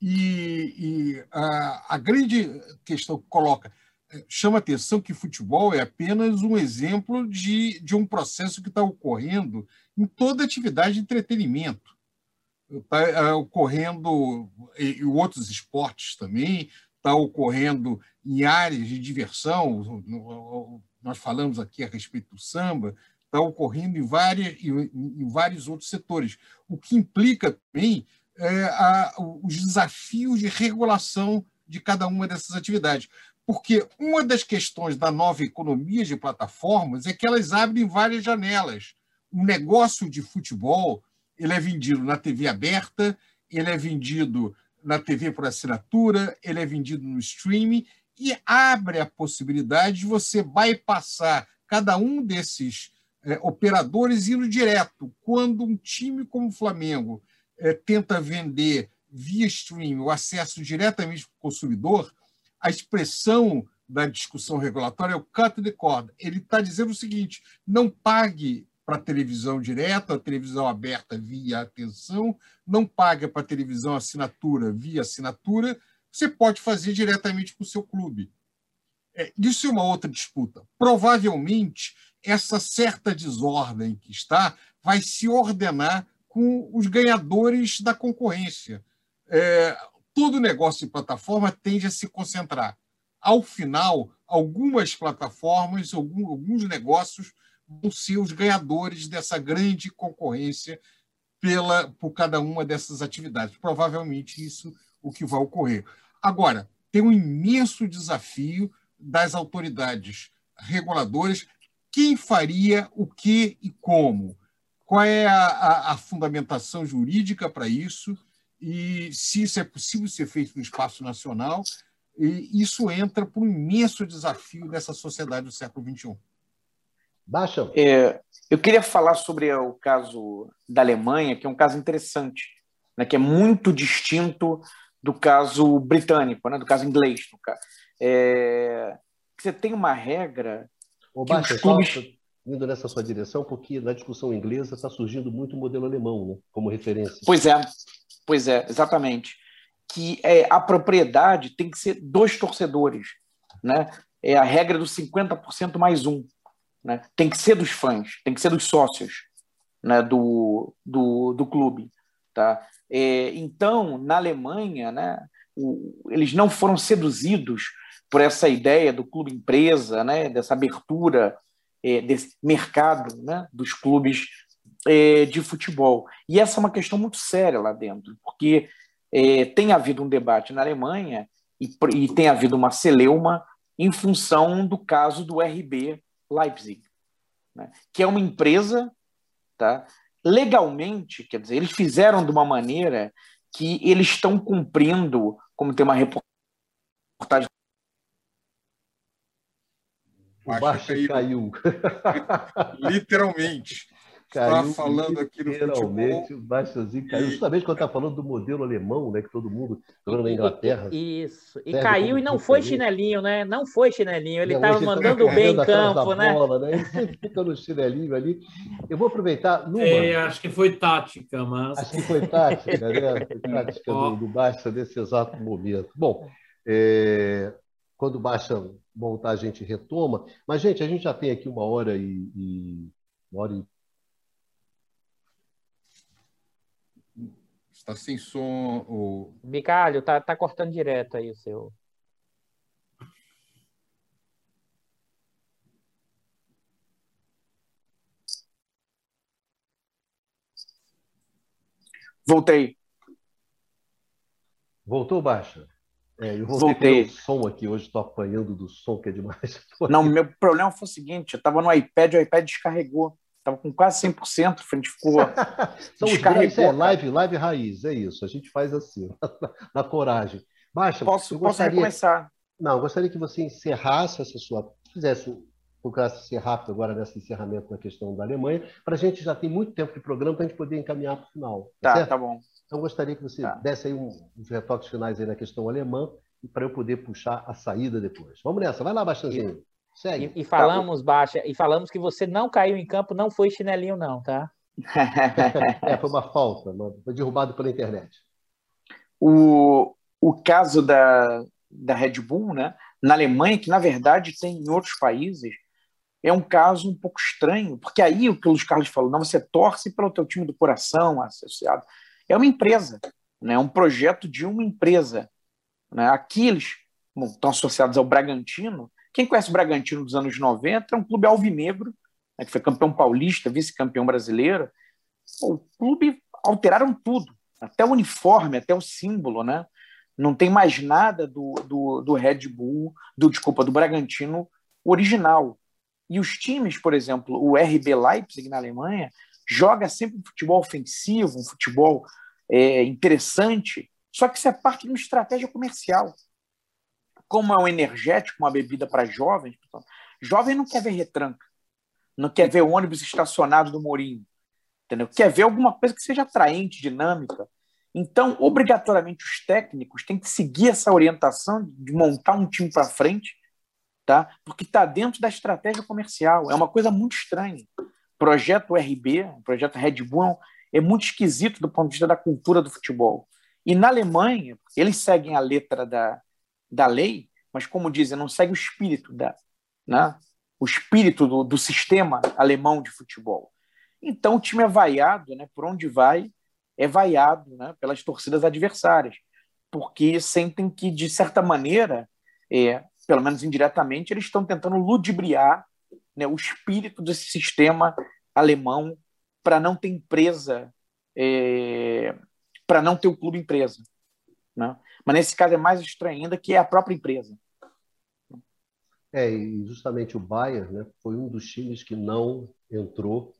E, e a, a, grande questão que coloca, é, chama atenção que futebol é apenas um exemplo de, de um processo que está ocorrendo em toda atividade de entretenimento. Está é, ocorrendo em outros esportes também, está ocorrendo em áreas de diversão. Nós falamos aqui a respeito do samba, está ocorrendo em, várias, em, em, vários outros setores, o que implica também é, a, os desafios de regulação de cada uma dessas atividades. Porque uma das questões da nova economia de plataformas é que elas abrem várias janelas. O negócio de futebol ele é vendido na TV aberta, ele é vendido na TV por assinatura, ele é vendido no streaming e abre a possibilidade de você bypassar cada um desses é, operadores indo direto. Quando um time como o Flamengo é, tenta vender via streaming o acesso diretamente para o consumidor, a expressão da discussão regulatória é o cut the cord. Ele está dizendo o seguinte: não pague para televisão direta, a televisão aberta via atenção, não pague para televisão assinatura via assinatura, você pode fazer diretamente com o seu clube. É, isso é uma outra disputa. Provavelmente essa certa desordem que está vai se ordenar com os ganhadores da concorrência. É, todo negócio de plataforma tende a se concentrar. Ao final, algumas plataformas, alguns negócios vão ser os ganhadores dessa grande concorrência pela, por cada uma dessas atividades. Provavelmente isso o que vai ocorrer. Agora, tem um imenso desafio das autoridades reguladoras quem faria o que e como? Qual é a, a, a fundamentação jurídica para isso? E se isso é possível ser feito no espaço nacional? E isso entra para um imenso desafio dessa sociedade do século XXI. Baixa. É, eu queria falar sobre o caso da Alemanha, que é um caso interessante, né, que é muito distinto do caso britânico, né, do caso inglês. É, você tem uma regra Ô, Baixa, clubes... indo nessa sua direção, porque na discussão inglesa está surgindo muito o modelo alemão, né, como referência. Pois é, pois é, exatamente. Que é, a propriedade tem que ser dos torcedores, né? É a regra dos 50% mais um. Né? Tem que ser dos fãs, tem que ser dos sócios né? do, do, do clube. Tá? É, então, na Alemanha, né, o, eles não foram seduzidos por essa ideia do clube empresa, né, dessa abertura é, desse mercado né, dos clubes é, de futebol. E essa é uma questão muito séria lá dentro, porque é, tem havido um debate na Alemanha e, e tem havido uma celeuma em função do caso do RB Leipzig, né? que é uma empresa, tá? legalmente, quer dizer, eles fizeram de uma maneira que eles estão cumprindo, como tem uma reportagem. O baixo caiu. caiu. Literalmente. Caiu falando aqui no literalmente, o Baixozinho caiu. Justamente quando está falando do modelo alemão, né? Que todo mundo jogando na Inglaterra. Isso. E caiu e não foi chinelinho, né? Não foi chinelinho. Ele estava mandando bem em campo, né? Bola, né? Ele sempre fica no chinelinho ali. Eu vou aproveitar. Numa... É, acho que foi tática, mas. Acho que foi tática, né? Foi tática do, do Baixa nesse exato momento. Bom, é... quando o Baixa voltar, a gente retoma. Mas, gente, a gente já tem aqui uma hora e, e uma hora e Está sem som. O... Bicalho, tá, tá cortando direto aí o seu. Voltei. Voltou, Baixa? É, eu voltei, voltei. som aqui, hoje estou apanhando do som que é demais. Não, meu problema foi o seguinte, eu estava no iPad, o iPad descarregou. Estava com quase 100%, a gente ficou. São os é live, live raiz, é isso. A gente faz assim, na coragem. Baixa, posso, gostaria... posso recomeçar. Não, gostaria que você encerrasse essa sua. Fizesse procurasse ser rápido agora nesse encerramento da questão da Alemanha, para a gente já tem muito tempo de programa para a gente poder encaminhar para o final. Tá, tá, tá, bom. Então gostaria que você tá. desse aí um, uns retoques finais aí na questão alemã e para eu poder puxar a saída depois. Vamos nessa, vai lá, Baixãozinho. Segue. E, e falamos, tá. Baixa, e falamos que você não caiu em campo, não foi chinelinho, não, tá? é, foi uma falta, foi derrubado pela internet. O, o caso da, da Red Bull, né, na Alemanha, que na verdade tem em outros países, é um caso um pouco estranho, porque aí o que o Luiz Carlos falou, não, você torce pelo teu time do coração associado. É uma empresa, né, é um projeto de uma empresa. Né? Aqui eles bom, estão associados ao Bragantino, quem conhece o Bragantino dos anos 90 é um clube alvinegro, né, que foi campeão paulista, vice-campeão brasileiro. O clube alteraram tudo, até o uniforme, até o símbolo, né? Não tem mais nada do, do, do Red Bull, do desculpa, do Bragantino original. E os times, por exemplo, o RB Leipzig na Alemanha, joga sempre um futebol ofensivo, um futebol é, interessante, só que isso é parte de uma estratégia comercial como é um energético, uma bebida para jovens, jovem não quer ver retranca, não quer ver ônibus estacionado do Mourinho, entendeu? Quer ver alguma coisa que seja atraente, dinâmica. Então, obrigatoriamente, os técnicos têm que seguir essa orientação de montar um time para frente, tá? porque está dentro da estratégia comercial. É uma coisa muito estranha. Projeto RB, projeto Red Bull, é muito esquisito do ponto de vista da cultura do futebol. E na Alemanha, eles seguem a letra da, da lei, mas como dizem, não segue o espírito da, né? o espírito do, do sistema alemão de futebol. Então o time é vaiado, né? Por onde vai é vaiado, né? Pelas torcidas adversárias, porque sentem que de certa maneira, é, pelo menos indiretamente, eles estão tentando ludibriar né, o espírito desse sistema alemão para não ter empresa, é, para não ter o clube empresa. Né? Mas nesse caso é mais estranho ainda, que é a própria empresa. É, e justamente o Bayern né, foi um dos times que não entrou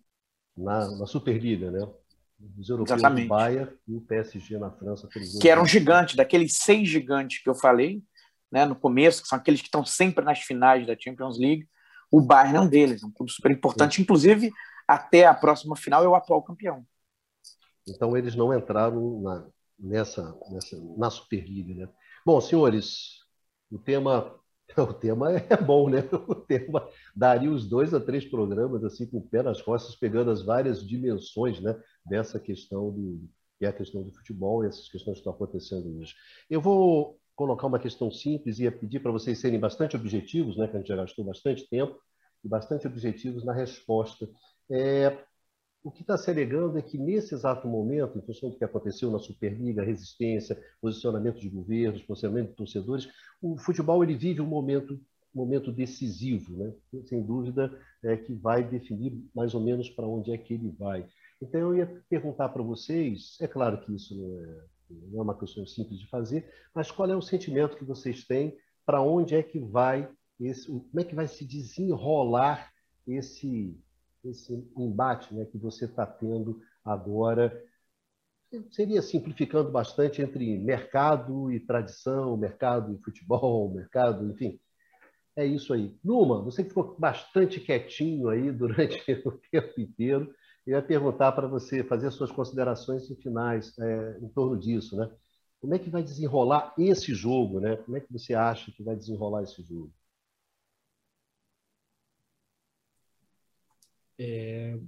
na, na Superliga, né? Os europeus Exatamente. do Bayern e o PSG na França. Que eram gigantes, daqueles seis gigantes que eu falei né, no começo, que são aqueles que estão sempre nas finais da Champions League. O Bayern é um deles, é um clube super importante, Sim. inclusive até a próxima final é o atual campeão. Então eles não entraram na, nessa, nessa na Superliga. Né? Bom, senhores, o tema o tema é bom, né? O tema daria os dois a três programas assim com o pé nas costas, pegando as várias dimensões, né? Dessa questão do que é a questão do futebol e essas questões que estão acontecendo hoje. Eu vou colocar uma questão simples e pedir para vocês serem bastante objetivos, né? Que a gente já gastou bastante tempo e bastante objetivos na resposta. É, o que está se alegando é que, nesse exato momento, em função do que aconteceu na Superliga, resistência, posicionamento de governos, posicionamento de torcedores, o futebol ele vive um momento, momento decisivo, né? sem dúvida, é, que vai definir mais ou menos para onde é que ele vai. Então, eu ia perguntar para vocês, é claro que isso não é, não é uma questão simples de fazer, mas qual é o sentimento que vocês têm para onde é que vai esse, como é que vai se desenrolar esse, esse embate né, que você está tendo agora seria simplificando bastante entre mercado e tradição, mercado e futebol, mercado, enfim. É isso aí. Numa, você ficou bastante quietinho aí durante o tempo inteiro. Eu ia perguntar para você fazer suas considerações finais é, em torno disso, né? Como é que vai desenrolar esse jogo, né? Como é que você acha que vai desenrolar esse jogo? É,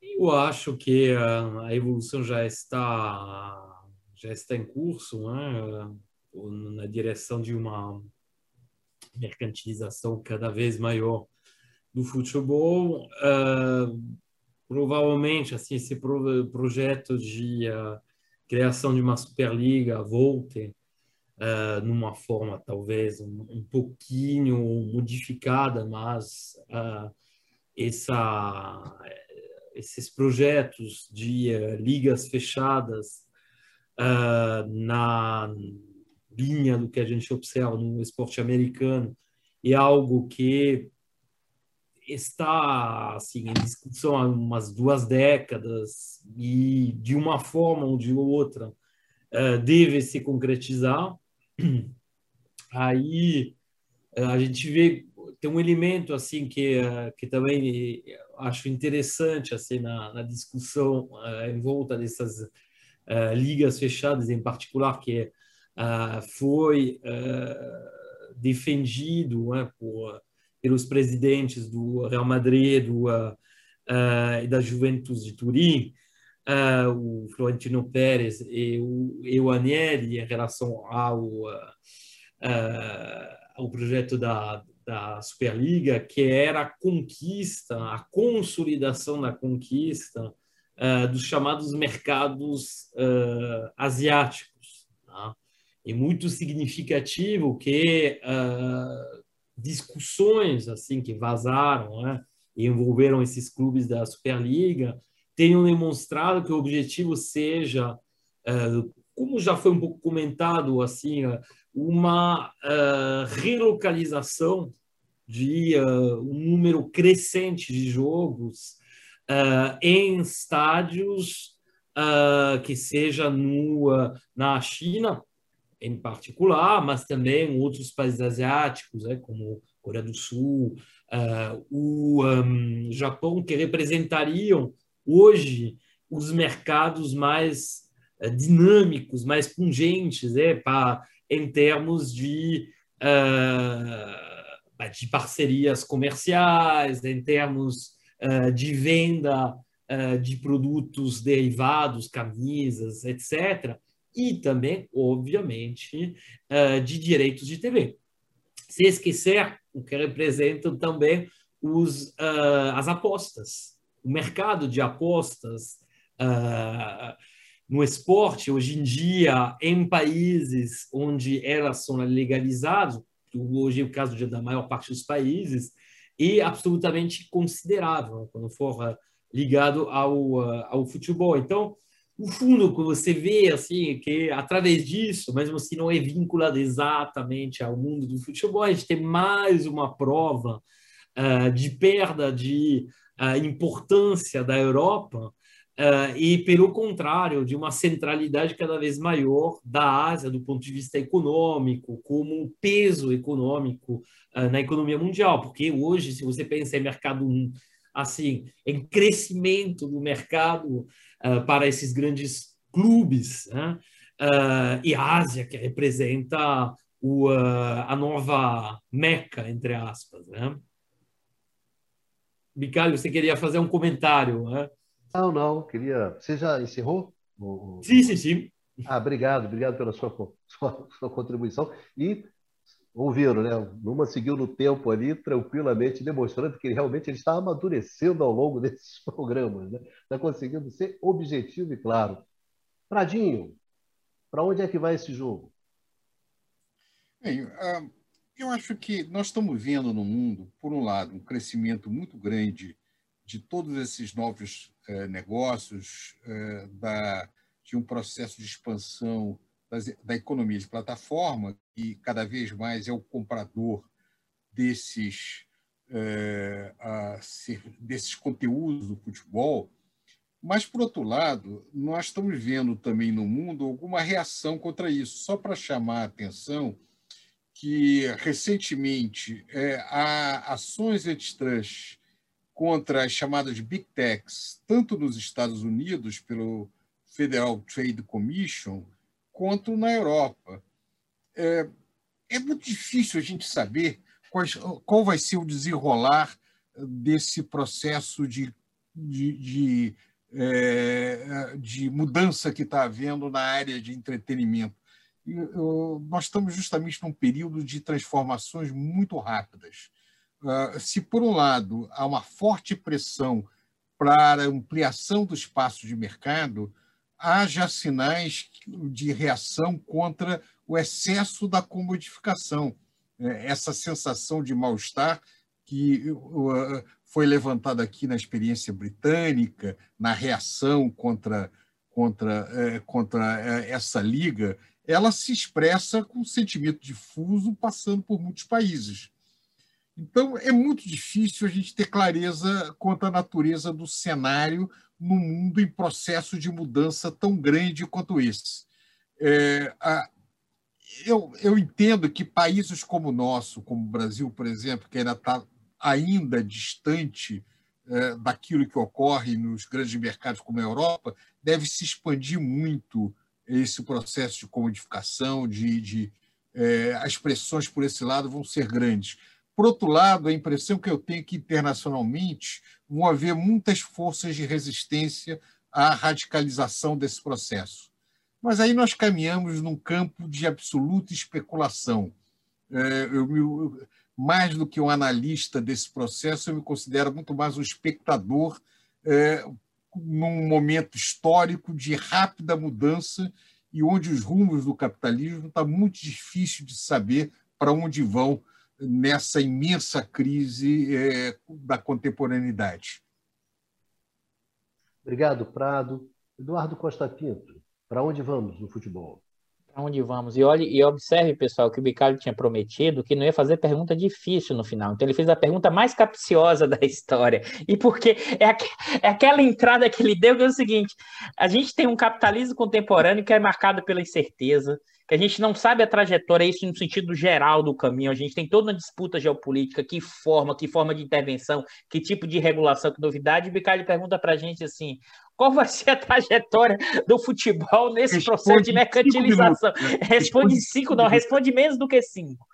eu acho que a evolução já está já está em curso, né? na direção de uma mercantilização cada vez maior do futebol. Uh, provavelmente, assim, esse pro projeto de uh, criação de uma Superliga volte uh, numa forma talvez um, um pouquinho modificada, mas essa esses projetos de uh, ligas fechadas uh, na linha do que a gente observa no esporte americano é algo que está assim em discussão há umas duas décadas e de uma forma ou de outra uh, deve se concretizar. Aí a gente vê tem um elemento assim que que também acho interessante assim na, na discussão uh, em volta dessas uh, ligas fechadas em particular que uh, foi defendido né, por pelos presidentes do Real Madrid do, e da Juventus de Turim o Florentino Pérez e o, e o Agnelli em relação ao ao projeto da da Superliga, que era a conquista, a consolidação da conquista uh, dos chamados mercados uh, asiáticos. É muito significativo que uh, discussões assim que vazaram né, e envolveram esses clubes da Superliga tenham demonstrado que o objetivo seja, como já foi um pouco comentado, assim, uma relocalização uh, um número crescente de jogos uh, em estádios que seja no, na China em particular, mas também outros países asiáticos, né, como Coreia do Sul, o um, Japão, que representariam hoje os mercados mais dinâmicos, mais pungentes, né, para em termos de, uh, de parcerias comerciais, em termos uh, de venda uh, de produtos derivados, camisas, etc. E também, obviamente, de direitos de TV. Se esquecer o que representam também os, as apostas, o mercado de apostas. No esporte, hoje em dia, em países onde elas são legalizadas, hoje é o caso da maior parte dos países, é absolutamente considerável quando for eh, ligado ao, eh, ao futebol. Então, o fundo você vê assim que através disso, mesmo se não é vinculado exatamente ao mundo do futebol, a gente tem mais uma prova uh, de perda de uh, importância da Europa Uh, e, pelo contrário, de uma centralidade cada vez maior da Ásia do ponto de vista econômico, como peso econômico uh, na economia mundial. Porque hoje, se você pensa em mercado assim, em crescimento do mercado uh, para esses grandes clubes, né? e a Ásia, que representa o, a nova Meca, entre aspas. Né? Bicalho, você queria fazer um comentário, né? Não, não, queria. Você já encerrou? Sim, sim, sim. Ah, obrigado, obrigado pela sua, sua, sua contribuição. E ouviram, né? Numa seguiu no tempo ali, tranquilamente, demonstrando que realmente ele está amadurecendo ao longo desses programas, né? Está conseguindo ser objetivo e claro. Pradinho, para onde é que vai esse jogo? Bem, ah, eu acho que nós estamos vendo no mundo, por um lado, um crescimento muito grande de todos esses novos eh, negócios, eh, da, de um processo de expansão da economia de plataforma, e cada vez mais é o comprador desses, a, desses conteúdos do futebol, mas, por outro lado, nós estamos vendo também no mundo alguma reação contra isso. Só para chamar a atenção que, recentemente, há ações antitrust contra as chamadas Big Techs, tanto nos Estados Unidos, pelo Federal Trade Commission, quanto na Europa. É, é muito difícil a gente saber quais, qual vai ser o desenrolar desse processo de, de, de é, de mudança que está havendo na área de entretenimento. E, eu, nós estamos justamente num período de transformações muito rápidas. Uh, se, por um lado, há uma forte pressão para ampliação do espaço de mercado, há já sinais de reação contra o excesso da comodificação, é, essa sensação de mal-estar que foi levantado aqui na experiência britânica, na reação contra, contra, é, contra é, essa liga, ela se expressa com um sentimento difuso passando por muitos países. Então, é muito difícil a gente ter clareza quanto à natureza do cenário no mundo em processo de mudança tão grande quanto esse. É, a, eu, eu entendo que países como o nosso, como o Brasil, por exemplo, que ainda está ainda distante é, daquilo que ocorre nos grandes mercados como a Europa, deve se expandir muito esse processo de comodificação, de, de é, as pressões por esse lado vão ser grandes. Por outro lado, a impressão que eu tenho é que internacionalmente vão haver muitas forças de resistência à radicalização desse processo. Mas aí nós caminhamos num campo de absoluta especulação. É, eu, eu, mais do que um analista desse processo, eu me considero muito mais um espectador é, num momento histórico de rápida mudança e onde os rumos do capitalismo está muito difícil de saber para onde vão nessa imensa crise é, da contemporaneidade. Obrigado, Prado. Eduardo Costa Pinto, para onde vamos no futebol? Para onde vamos. E olhe e observe, pessoal, que o Bicalho tinha prometido que não ia fazer pergunta difícil no final. Então ele fez a pergunta mais capciosa da história. E porque é, aqu é aquela entrada que ele deu que é o seguinte: a gente tem um capitalismo contemporâneo que é marcado pela incerteza, que a gente não sabe a trajetória, isso no sentido geral do caminho. A gente tem toda uma disputa geopolítica, que forma, que forma de intervenção, que tipo de regulação, que novidade. O Bicalho pergunta para a gente assim: qual vai ser a trajetória do futebol nesse responde processo de mercantilização? Cinco né? responde cinco, não, responde menos do que cinco.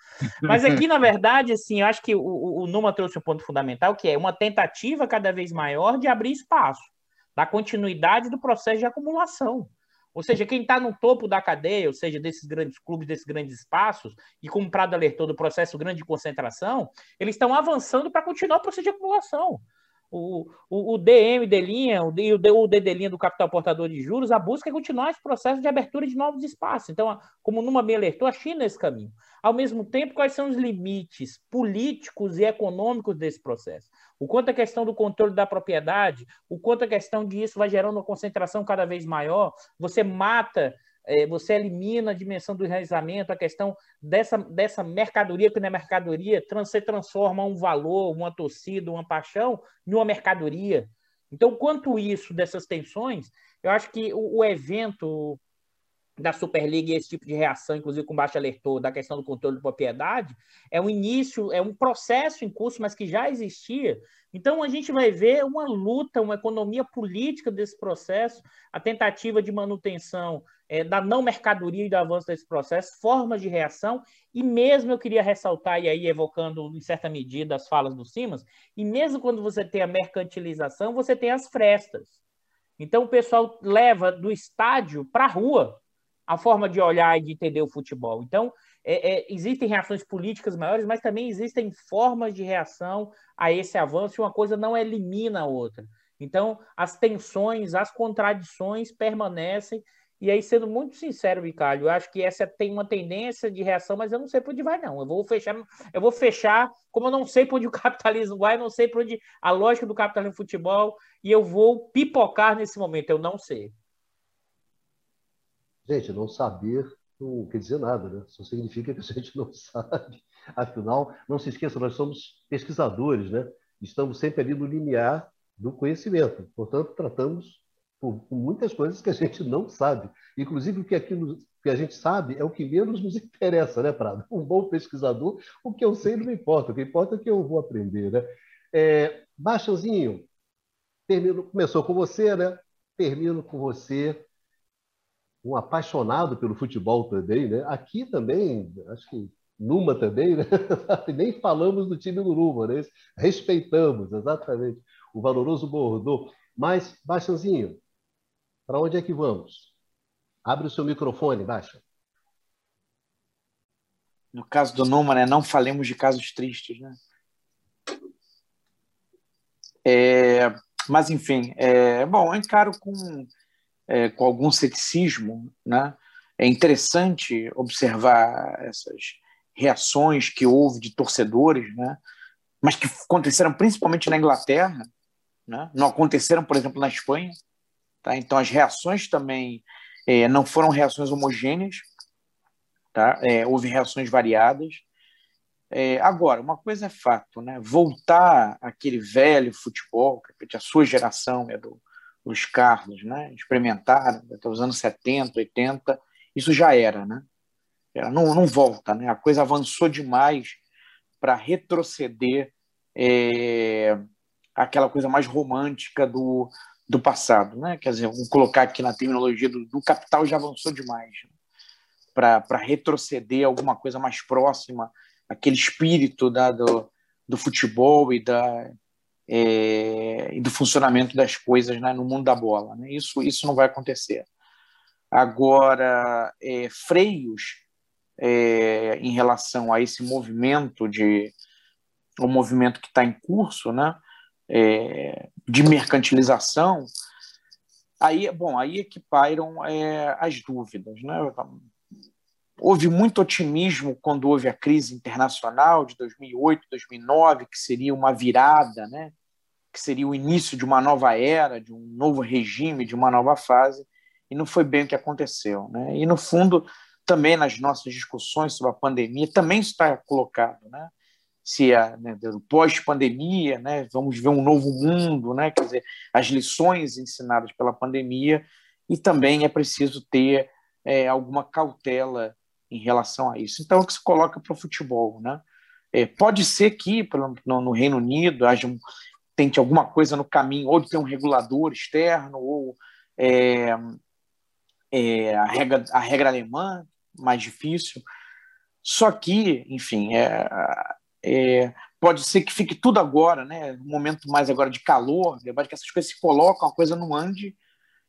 Mas aqui, na verdade, assim, eu acho que o, o Numa trouxe um ponto fundamental, que é uma tentativa cada vez maior de abrir espaço, da continuidade do processo de acumulação. Ou seja, quem está no topo da cadeia, ou seja, desses grandes clubes, desses grandes espaços, e como o Prado alertou do processo grande de concentração, eles estão avançando para continuar o processo de acumulação o, o, o DM de linha, o, o D de linha do capital portador de juros, a busca é continuar esse processo de abertura de novos espaços. Então, como numa me alertou, a China é esse caminho. Ao mesmo tempo, quais são os limites políticos e econômicos desse processo? O quanto a questão do controle da propriedade, o quanto a questão disso vai gerando uma concentração cada vez maior, você mata você elimina a dimensão do enraizamento, a questão dessa, dessa mercadoria que não é mercadoria, você transforma um valor, uma torcida, uma paixão, em uma mercadoria. Então, quanto isso, dessas tensões, eu acho que o, o evento da Superliga e esse tipo de reação, inclusive com baixo alertou, da questão do controle de propriedade, é um início, é um processo em curso, mas que já existia. Então a gente vai ver uma luta, uma economia política desse processo, a tentativa de manutenção é, da não mercadoria e do avanço desse processo, formas de reação, e mesmo eu queria ressaltar, e aí evocando em certa medida as falas do Simas, e mesmo quando você tem a mercantilização, você tem as frestas. Então o pessoal leva do estádio para a rua a forma de olhar e de entender o futebol. Então, é, é, existem reações políticas maiores, mas também existem formas de reação a esse avanço, e uma coisa não elimina a outra. Então, as tensões, as contradições permanecem, e aí, sendo muito sincero, Bicalho, eu acho que essa tem uma tendência de reação, mas eu não sei para onde vai, não. Eu vou fechar, eu vou fechar, como eu não sei para onde o capitalismo vai, eu não sei para onde a lógica do capitalismo no futebol, e eu vou pipocar nesse momento, eu não sei. Gente, não saber não quer dizer nada, né? Só significa que a gente não sabe. Afinal, não se esqueça, nós somos pesquisadores, né? Estamos sempre ali no limiar do conhecimento. Portanto, tratamos por, por muitas coisas que a gente não sabe. Inclusive, o que, que a gente sabe é o que menos nos interessa, né, Prado? Um bom pesquisador, o que eu sei não importa. O que importa é que eu vou aprender, né? É, Baixãozinho, termino, começou com você, né? Termino com você um apaixonado pelo futebol também, né? Aqui também, acho que Numa também, né? Nem falamos do time do Numa, né? Respeitamos, exatamente, o valoroso Bordeaux. Mas, Baixãozinho, para onde é que vamos? Abre o seu microfone, Baixa. No caso do Numa, né? Não falemos de casos tristes, né? É, mas, enfim, é, bom, eu encaro com é, com algum ceticismo, né? É interessante observar essas reações que houve de torcedores, né? Mas que aconteceram principalmente na Inglaterra, né? Não aconteceram, por exemplo, na Espanha, tá? Então as reações também é, não foram reações homogêneas, tá? É, houve reações variadas. É, agora, uma coisa é fato, né? Voltar aquele velho futebol, que a sua geração é do os Carlos, né? experimentaram até os anos 70, 80, isso já era, né? Não, não volta, né? A coisa avançou demais para retroceder é, aquela coisa mais romântica do, do passado, né? Quer dizer, vamos colocar aqui na terminologia do, do capital já avançou demais né? para retroceder alguma coisa mais próxima, aquele espírito da, do, do futebol e da é, e do funcionamento das coisas né, no mundo da bola. Né? Isso, isso não vai acontecer. Agora, é, freios é, em relação a esse movimento de o movimento que está em curso, né, é, de mercantilização, aí, bom, aí é que pairam é, as dúvidas, né? Houve muito otimismo quando houve a crise internacional de 2008, 2009, que seria uma virada, né? que seria o início de uma nova era, de um novo regime, de uma nova fase, e não foi bem o que aconteceu. Né? E, no fundo, também nas nossas discussões sobre a pandemia, também está colocado. Né? Se é né, pós-pandemia, né, vamos ver um novo mundo, né? quer dizer, as lições ensinadas pela pandemia, e também é preciso ter é, alguma cautela em relação a isso. Então, é o que se coloca para o futebol. Né? É, pode ser que, no, no Reino Unido, haja um, tente alguma coisa no caminho, ou de ter um regulador externo, ou é, é, a, regra, a regra alemã, mais difícil. Só que, enfim, é, é, pode ser que fique tudo agora, né? Um momento mais agora de calor, debate que essas coisas se colocam, a coisa não ande,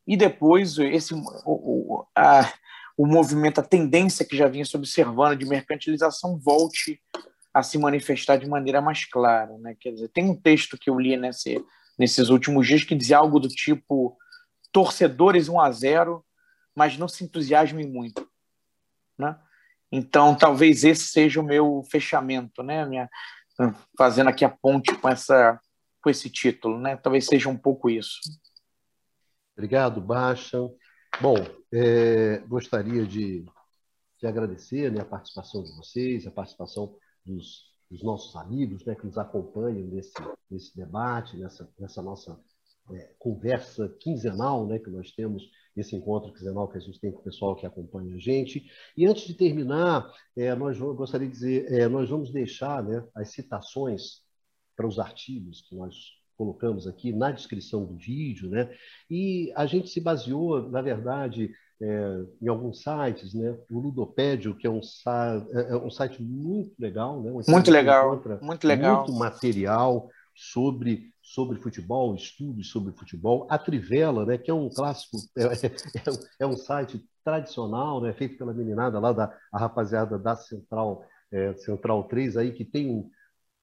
e depois esse, o, o, a, o movimento, a tendência que já vinha se observando de mercantilização volte a se manifestar de maneira mais clara. Né? Quer dizer, tem um texto que eu li nesse, nesses últimos dias que dizia algo do tipo torcedores 1 a 0, mas não se entusiasmem muito. Né? Então, talvez esse seja o meu fechamento, né? Minha, fazendo aqui a ponte com, essa, com esse título. Né? Talvez seja um pouco isso. Obrigado, Baixa. Bom, é, gostaria de, de agradecer né, a participação de vocês, a participação dos, dos nossos amigos né, que nos acompanham nesse, nesse debate, nessa, nessa nossa é, conversa quinzenal né, que nós temos, esse encontro quinzenal que a gente tem com o pessoal que acompanha a gente. E antes de terminar, é, nós vamos, gostaria de dizer, é, nós vamos deixar né, as citações para os artigos que nós colocamos aqui na descrição do vídeo, né? E a gente se baseou, na verdade, é, em alguns sites, né? O Ludopédio, que é um, é, é um site muito legal, né? Muito legal, muito legal. Muito material sobre sobre futebol, estudos sobre futebol. A Trivela, né? Que é um clássico, é, é, é um site tradicional, né? Feito pela meninada lá da rapaziada da Central é, Central 3 aí que tem um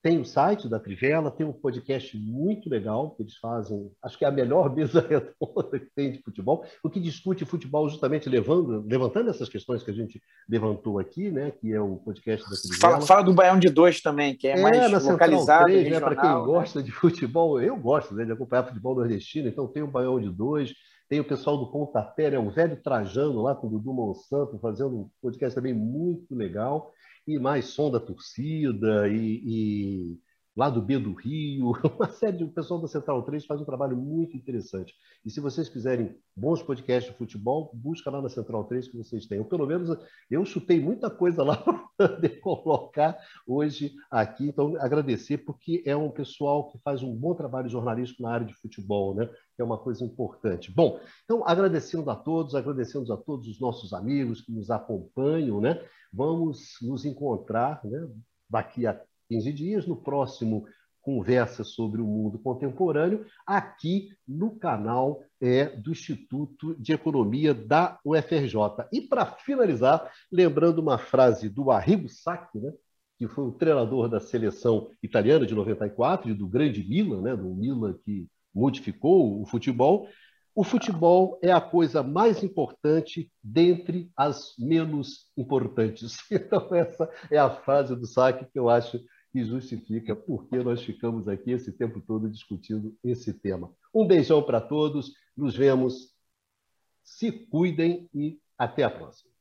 tem o site da Trivela, tem um podcast muito legal que eles fazem, acho que é a melhor mesa redonda que tem de futebol, o que discute futebol justamente levando, levantando essas questões que a gente levantou aqui, né, que é o podcast da Trivela. Fala, fala do Baião de Dois também, que é, é mais localizado, 3, regional, né, para quem né? gosta de futebol, eu gosto né, de acompanhar futebol nordestino, então tem o Baião de Dois, Tem o pessoal do Pontapé, é o velho Trajano lá com o Dudu Monsanto, fazendo um podcast também muito legal. E mais som da torcida e, e lá do B do Rio, uma série de pessoal da Central 3 faz um trabalho muito interessante. E se vocês quiserem bons podcasts de futebol, busca lá na Central 3 que vocês têm. Ou pelo menos eu chutei muita coisa lá para colocar hoje aqui. Então, agradecer, porque é um pessoal que faz um bom trabalho jornalístico na área de futebol, né? Que é uma coisa importante. Bom, então, agradecendo a todos, agradecendo a todos os nossos amigos que nos acompanham, né? Vamos nos encontrar né? daqui a 15 dias, no próximo Conversa sobre o Mundo Contemporâneo, aqui no canal é, do Instituto de Economia da UFRJ. E para finalizar, lembrando uma frase do Arrigo Sacchi, né, que foi o treinador da seleção italiana de 94 e do grande Milan, né, do Milan que modificou o futebol, o futebol é a coisa mais importante dentre as menos importantes. Então, essa é a frase do Sacchi que eu acho que justifica por que nós ficamos aqui esse tempo todo discutindo esse tema. Um beijão para todos, nos vemos, se cuidem e até a próxima.